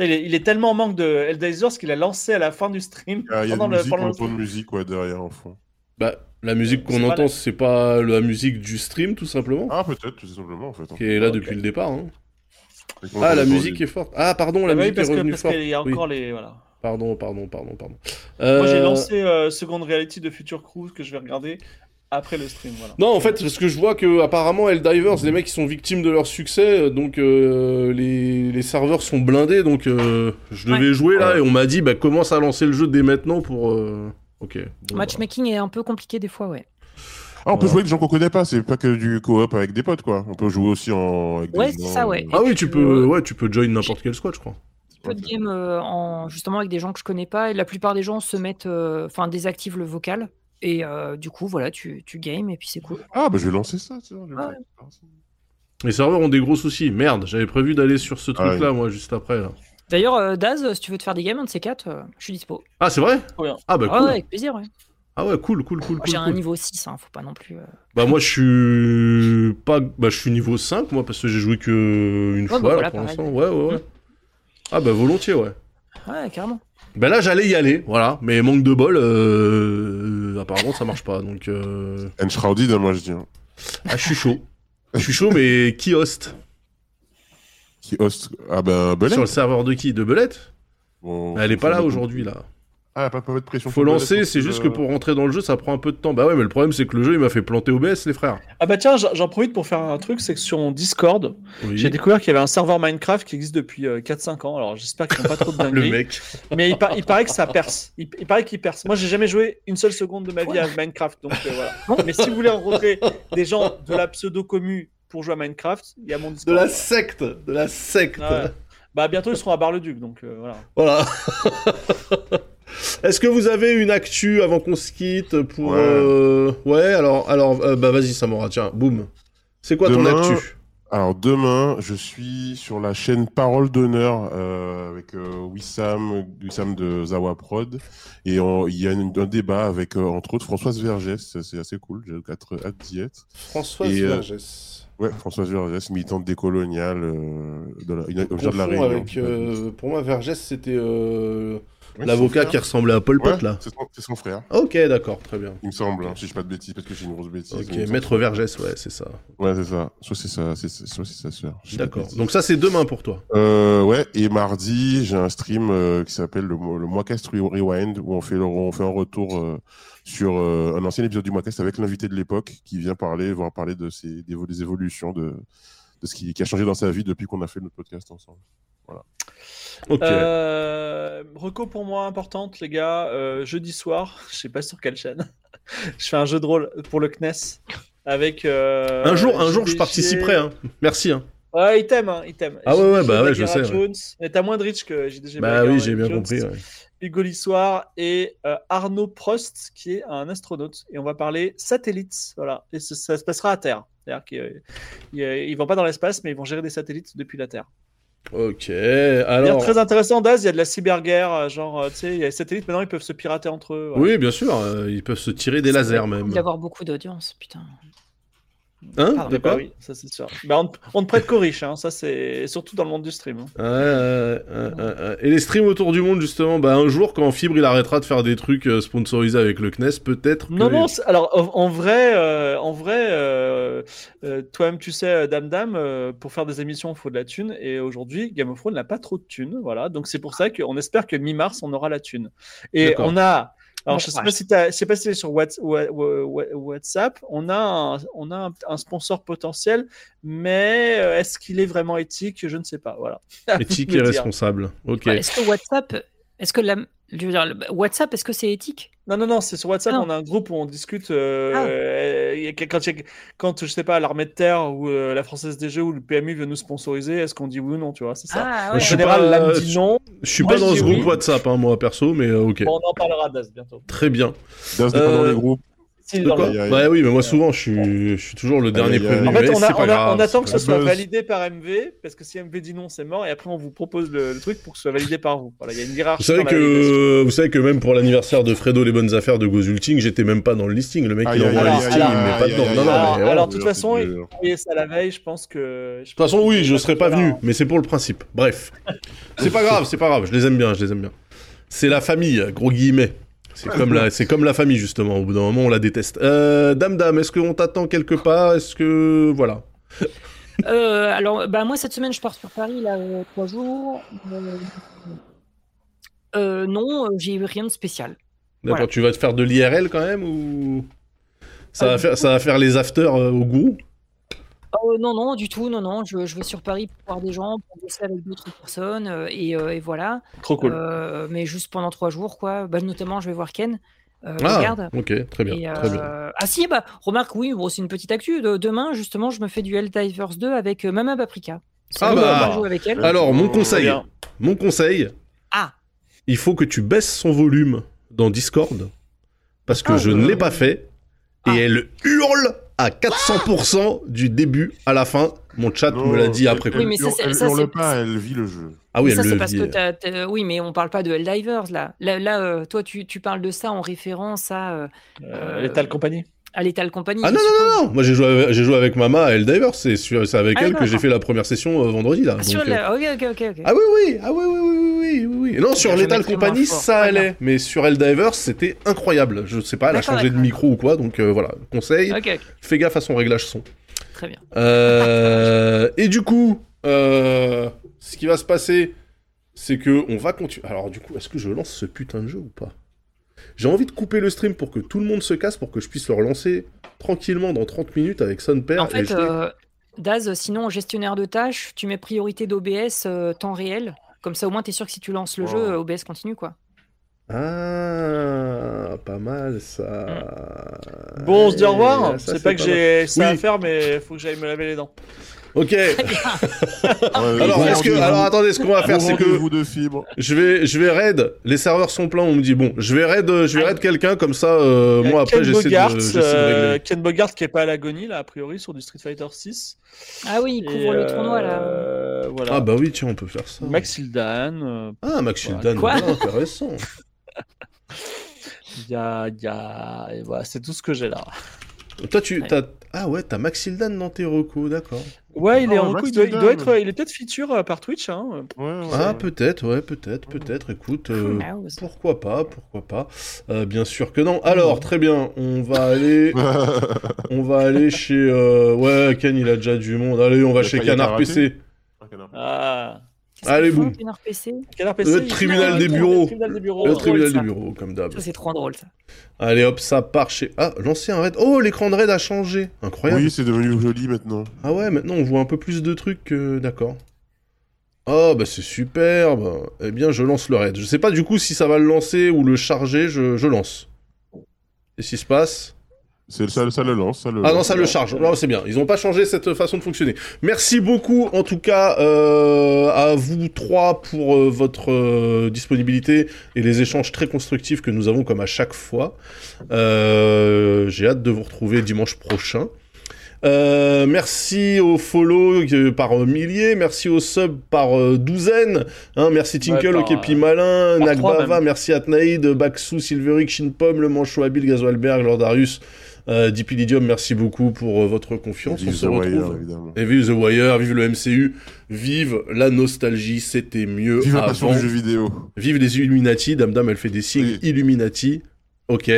Il est, il est tellement en manque de Helldivers qu'il a lancé à la fin du stream. Ah, il y a pendant une le- musique, pendant on le stream. musique ouais, derrière en fond. Bah, la musique C'est qu'on entend, la- c'est pas la musique du stream, tout simplement, Ah, peut-être, tout simplement, en fait. hein. qui est là depuis le départ. hein. Ah, la musique est forte. Ah, pardon, la Ah bah oui, musique parce est que- revenue parce forte. qu'il y a Oui. encore les. Voilà. Pardon, pardon, pardon, pardon. Moi, Euh, j'ai lancé euh, Second Reality de Future Cruise que je vais regarder après le stream. Voilà. Non, en fait, parce que je vois que apparemment Helldivers, les mecs, ils sont victimes de leur succès, donc euh, les, les serveurs sont blindés, donc euh, je devais jouer là, Ouais. et on m'a dit, bah, commence à lancer le jeu dès maintenant pour... euh, Ok. Bon, Matchmaking est un peu compliqué des fois, ouais. Ah, on peut jouer avec des gens qu'on connaît pas, c'est pas que du co-op avec des potes, quoi. On peut jouer aussi en. avec des Ouais, c'est gens, ça, ouais. Ah oui, tu peux, euh, ouais, tu peux join n'importe quel squad, je crois. Peu de games euh, en, justement avec des gens que je connais pas. Et la plupart des gens se mettent. euh, Enfin, désactivent le vocal. Et euh, du coup, voilà, tu, tu games et puis c'est cool. Ah, bah je vais lancer ça, Ah. Les serveurs ont des gros soucis. Merde, j'avais prévu d'aller sur ce Ah truc-là, oui. moi, juste après. Là. D'ailleurs, euh, Daz, si tu veux te faire des games, un de ces quatre, euh, je suis dispo. Ah, c'est vrai? Ah bah Ah cool. ouais, avec plaisir, ouais. Ah ouais, cool, cool, cool, Moi, cool. J'ai un niveau 6, hein, faut pas non plus. euh, Bah moi, je suis pas... Bah, je suis niveau 5, moi, parce que j'ai joué que une bah, fois, là, voilà, pour l'instant. Ouais, ouais, ouais. Ah bah volontiers, ouais. Ouais, carrément. Bah là, j'allais y aller, voilà. Mais manque de bol, euh... apparemment, ça marche pas, donc... Euh... Enshrouded, moi je dis. hein. Ah, je suis chaud. Je suis chaud, mais qui host? Qui host? Ah, ben, Belay. Sur le serveur de qui? De Belette? Bon, Elle est pas là aujourd'hui, là. Ah, pas, pas de pression. Faut lancer, c'est juste que pour rentrer dans le jeu, ça prend un peu de temps. Bah ouais, mais le problème, c'est que le jeu, il m'a fait planter OBS, les frères. Ah bah tiens, j'en profite pour faire un truc, c'est que sur mon Discord, Oui. j'ai découvert qu'il y avait un serveur Minecraft qui existe depuis euh, 4-5 ans. Alors j'espère qu'ils font pas trop de Le dingueries. mec. Mais il, par- il paraît que ça perce. Il, il paraît qu'il perce. Moi, j'ai jamais joué une seule seconde de ma vie à Minecraft. Donc euh, voilà. Mais si vous voulez rencontrer des gens de la pseudo-commu pour jouer à Minecraft, il y a mon De Discord. la secte De la secte Ah ouais. Bah bientôt ils seront à Bar-le-Duc. Donc euh, voilà. Voilà. Est-ce que vous avez une actu avant qu'on se quitte pour... Ouais. euh, Ouais, alors, alors euh, bah vas-y, Samora, tiens, boum. C'est quoi ton actu? Alors demain, je suis sur la chaîne Parole d'honneur euh, avec euh, Wissam, Wissam de Zawa Prod, et il y a une- un débat avec euh, entre autres Françoise Vergès, c'est assez cool, j'ai hâte, hâte d'y être. Françoise Et, euh, Vergès. Ouais, Françoise Vergès, militante décoloniale euh, de la, une- de la Réunion. avec, euh, pour moi, Vergès, c'était euh, Ouais, l'avocat qui ressemblait à frère. Pot, Ouais, là. c'est son, frère, Ok, d'accord, très bien. il me semble, hein, si je dis pas de bêtises, parce que j'ai une grosse bêtise. Ok. Maître Vergès, ouais, c'est ça. Ouais, c'est ça. Soit c'est ça, soit c'est sa sœur. D'accord. Donc ça, c'est demain pour toi. Euh, ouais, et mardi, j'ai un stream euh, qui s'appelle le, le Moicast Rewind, où on fait, le- on fait un retour euh, sur euh, un ancien épisode du Moicast avec l'invité de l'époque qui vient parler, voir parler de ses, des, des évolutions, de, de ce qui, qui a changé dans sa vie depuis qu'on a fait notre podcast ensemble. Ok. Euh, reco pour moi importante, les gars. euh, jeudi soir, je sais pas sur quelle chaîne. je fais un jeu de rôle pour le CNES avec. euh, un jour, un jour, je participerai. Hein. Merci. Hein. Ouais, il t'aime, hein, il t'aime. Ah ouais, ouais, bah ouais, je sais, ouais. Jones. Mais t'as moins de reach que JDG. Bah Bagheera oui, j'ai bien Jones, compris. ouais. Hugo Lissoir et euh, Arnaud Prost, qui est un astronaute. Et on va parler satellites. Voilà. Et ce- ça se passera à Terre. C'est-à-dire qu'ils ils vont pas dans l'espace, mais ils vont gérer des satellites depuis la Terre. Ok, alors. très intéressant, Daz, il y a de la cyberguerre. euh, Genre, euh, tu sais, il y a les satellites, maintenant ils peuvent se pirater entre eux. voilà. Oui, bien sûr, euh, ils peuvent se tirer des lasers même. D'avoir beaucoup d'audience, putain. Hein Pardon. De bah oui, ça c'est sûr. Bah, on, on ne prête qu'aux riches, hein, ça c'est surtout dans le monde du stream. hein. Et les streams autour du monde, justement, bah un jour, quand Fibre il arrêtera de faire des trucs euh, sponsorisés avec le CNES, peut-être. que Non, les- non, alors en, vrai, euh, en vrai euh, euh, toi-même tu sais, Dame Dame, euh, pour faire des émissions, il faut de la thune. Et aujourd'hui, Game of Thrones n'a pas trop de thunes. Voilà, donc c'est pour ça qu'on espère que mi-mars, on aura la thune. Et on a. Alors, Bon je sais pas si je sais pas si c'est sur Whats- Wha- Wha- Wha- WhatsApp, on a un, on a un, un sponsor potentiel, mais euh, est-ce qu'il est vraiment éthique? Je ne sais pas. Voilà. Éthique et responsable. Ok. Est-ce que WhatsApp, est-ce que la, je veux dire, le- WhatsApp, est-ce que c'est éthique? Non, non, non, c'est sur WhatsApp, Ah non. on a un groupe où on discute. euh, Ah. euh, il y a- quand, il y a- quand, je sais pas, l'armée de terre ou euh, la Française des Jeux ou le PMU veut nous sponsoriser, est-ce qu'on dit oui ou non, tu vois, c'est ça. Ah En général, pas- l'âme dit non. Je suis Moi, pas dans ce oui. groupe WhatsApp, hein, moi perso, mais euh, ok. Bon, on en parlera d'As bientôt. Très bien. Das n'est pas dans Euh, les groupes. Dans le-. Bah oui, mais moi souvent, je suis, je suis toujours le dernier aïe, aïe. prévenu. En fait, on, a- c'est pas on a- grave, on attend que ce soit validé par MV, parce que si MV dit non, c'est mort, et après on vous propose le, le truc pour que ce soit validé par vous. Voilà, il y a une Vous hiérarchie. savez que, vous savez que même pour l'anniversaire de Fredo les bonnes affaires de Gozulting, j'étais même pas dans le listing. Le mec Aïe, il envoie un aïe, listing, aïe, il me met pas dedans. Non, non, Alors, de toute façon, faut ça la veille, je pense que. De toute façon, oui, je serais pas venu, mais c'est pour le principe. Bref, c'est pas grave, c'est pas grave. Je les aime bien, je les aime bien. C'est la famille, gros guillemets. C'est comme la, c'est comme la famille justement. Au bout d'un moment, on la déteste. Euh, dame, dame, est-ce qu'on t'attend quelque part? Est-ce que voilà Euh, Alors, bah moi cette semaine, je pars sur Paris là euh, trois jours. Non, j'ai eu rien de spécial. D'accord, Voilà. tu vas te faire de l'IRL quand même ou? Ça va faire, ça va faire les afters au gourou Euh, non, non, du tout, non, non. Je, je vais sur Paris pour voir des gens, pour bosser avec d'autres personnes, euh, et, euh, et voilà. Trop cool. Euh, mais juste pendant trois jours, quoi. Bah, notamment, je vais voir Ken. Euh, Ah, regarde. ok, très bien, Et, très bien. Ah si, bah remarque, oui, bon, c'est une petite actu. De- demain, justement, je me fais du Helldivers 2 avec euh, Mama Paprika. Ah bah. va jouer avec elle. Alors, mon conseil, mon conseil, Ah, il faut que tu baisses son volume dans Discord parce que Ah, je euh, ne l'ai pas fait et Ah. elle hurle à 400% du début à la fin. Mon chat Non, me l'a dit après elle- coup. Oui, mais ça, elle ça, pas, elle vit le jeu. Ah oui, ça elle c'est le parce vit. que t'as, t'as- oui, mais on parle pas de Helldivers là. Là, là, euh, toi, tu, tu parles de ça en référence à euh, Euh, Lethal Company. À Lethal Company. Ah non, non, non, non, moi j'ai joué, avec- j'ai joué avec Mama à Helldivers, c'est sur- c'est avec Ah, elle que j'ai fait la première session euh, vendredi là. Ah, sur donc, euh, la- Ok, ok, ok, ok. Ah oui, oui, ah oui, oui, oui, oui, oui, oui, oui. Non, sur Company, fort. ça allait, mais sur Helldivers, c'était incroyable. Je sais pas, elle a changé de micro ou quoi, donc euh, voilà, conseil, fais gaffe à son réglage son. très bien. Euh, et du coup, euh, ce qui va se passer, c'est que on va continuer. Alors du coup, est-ce que je lance ce putain de jeu ou pas? J'ai envie de couper le stream pour que tout le monde se casse, pour que je puisse le relancer tranquillement dans 30 minutes avec son père. En fait, euh, Daz, sinon, gestionnaire de tâches, tu mets priorité d'OBS euh, temps réel. Comme ça, au moins, tu es sûr que si tu lances le jeu, euh, OBS continue, quoi. Ah, pas mal ça. Bon, on se dit au revoir. C'est pas que mal. j'ai ça à faire, mais faut que j'aille me laver les dents. Ok. Alors, Alors, est-ce que, alors attendez, ce qu'on va faire, c'est que vous de fibres. je vais, je vais raid. Les serveurs sont pleins. On me dit bon, je vais raid, je vais raid quelqu'un comme ça. euh, moi après, Ken j'essaie Bogart, de, j'essaie de euh, régler. Ken Bogart qui est pas à l'agonie là a priori sur du Street Fighter 6. Ah oui, il couvre le tournoi, là. Voilà. Ah bah oui, tiens, on peut faire ça. Max Hildan. euh, Ah, Max Voilà. Hildan, Quoi intéressant. Il y a, il y a... et voilà, c'est tout ce que j'ai là. Toi, tu, Ouais. t'as, ah ouais, t'as Max Hildan dans tes recos, d'accord. Ouais, il est Oh, en Max coup, il doit, il Hildan. doit être, il est peut-être feature euh, par Twitch. Hein. Ouais, ouais, Ah, peut-être, ouais, peut-être, peut-être. Écoute, euh, pourquoi pas, pourquoi pas. Euh, bien sûr que non. Alors, très bien, on va aller, on va aller chez, euh, ouais, Ken, il a déjà du monde. Allez, on va chez Canard PC. Ah, Allez, boum. Canard PC Canard PC. Le tribunal des le bureaux. tribunal des bureaux. Le tribunal ça. du bureau, comme d'hab. Ça, c'est trop drôle, ça. Allez, hop, ça part chez. Ah, lancer un raid. Oh, l'écran de raid a changé. Incroyable. Oui, c'est devenu joli maintenant. Ah ouais, maintenant on voit un peu plus de trucs que... D'accord. Oh, bah c'est superbe. Eh bien, je lance le raid. Je sais pas du coup si ça va le lancer ou le charger, je, je lance. Et ce qui se passe ça, ça le lance. Ça le Ah non, ça le charge. Non, c'est bien. Ils n'ont pas changé cette façon de fonctionner. Merci beaucoup, en tout cas, euh, à vous trois pour euh, votre euh, disponibilité et les échanges très constructifs que nous avons comme à chaque fois. Euh, J'ai hâte de vous retrouver dimanche prochain. Euh, merci aux follow euh, par euh, milliers, merci aux subs par euh, douzaines, hein, merci Tinkle, par, au Képi Malin, Nagbava, merci Atnaïd, Baxou, Silveric, Shinpom, Le Manchot Habile, Gazoalberg, Lordarius, euh, Dipilidium, merci beaucoup pour euh, votre confiance. On Vive se The Wire, retrouve. évidemment. Et vive The Wire, vive le MCU, vive la nostalgie, c'était mieux Vive la passion avant. du jeu vidéo. Vive les Illuminati, Dame Dame, elle fait des signes Oui. Illuminati. Ok,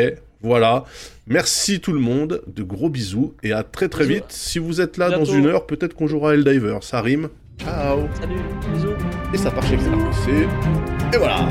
voilà. Merci tout le monde, de gros bisous et à très très Bisous. vite. Si vous êtes là dans une heure, peut-être qu'on jouera à Helldiver. Ça rime. Ciao. Salut, bisous. Et ça part chez XRPC. Et voilà.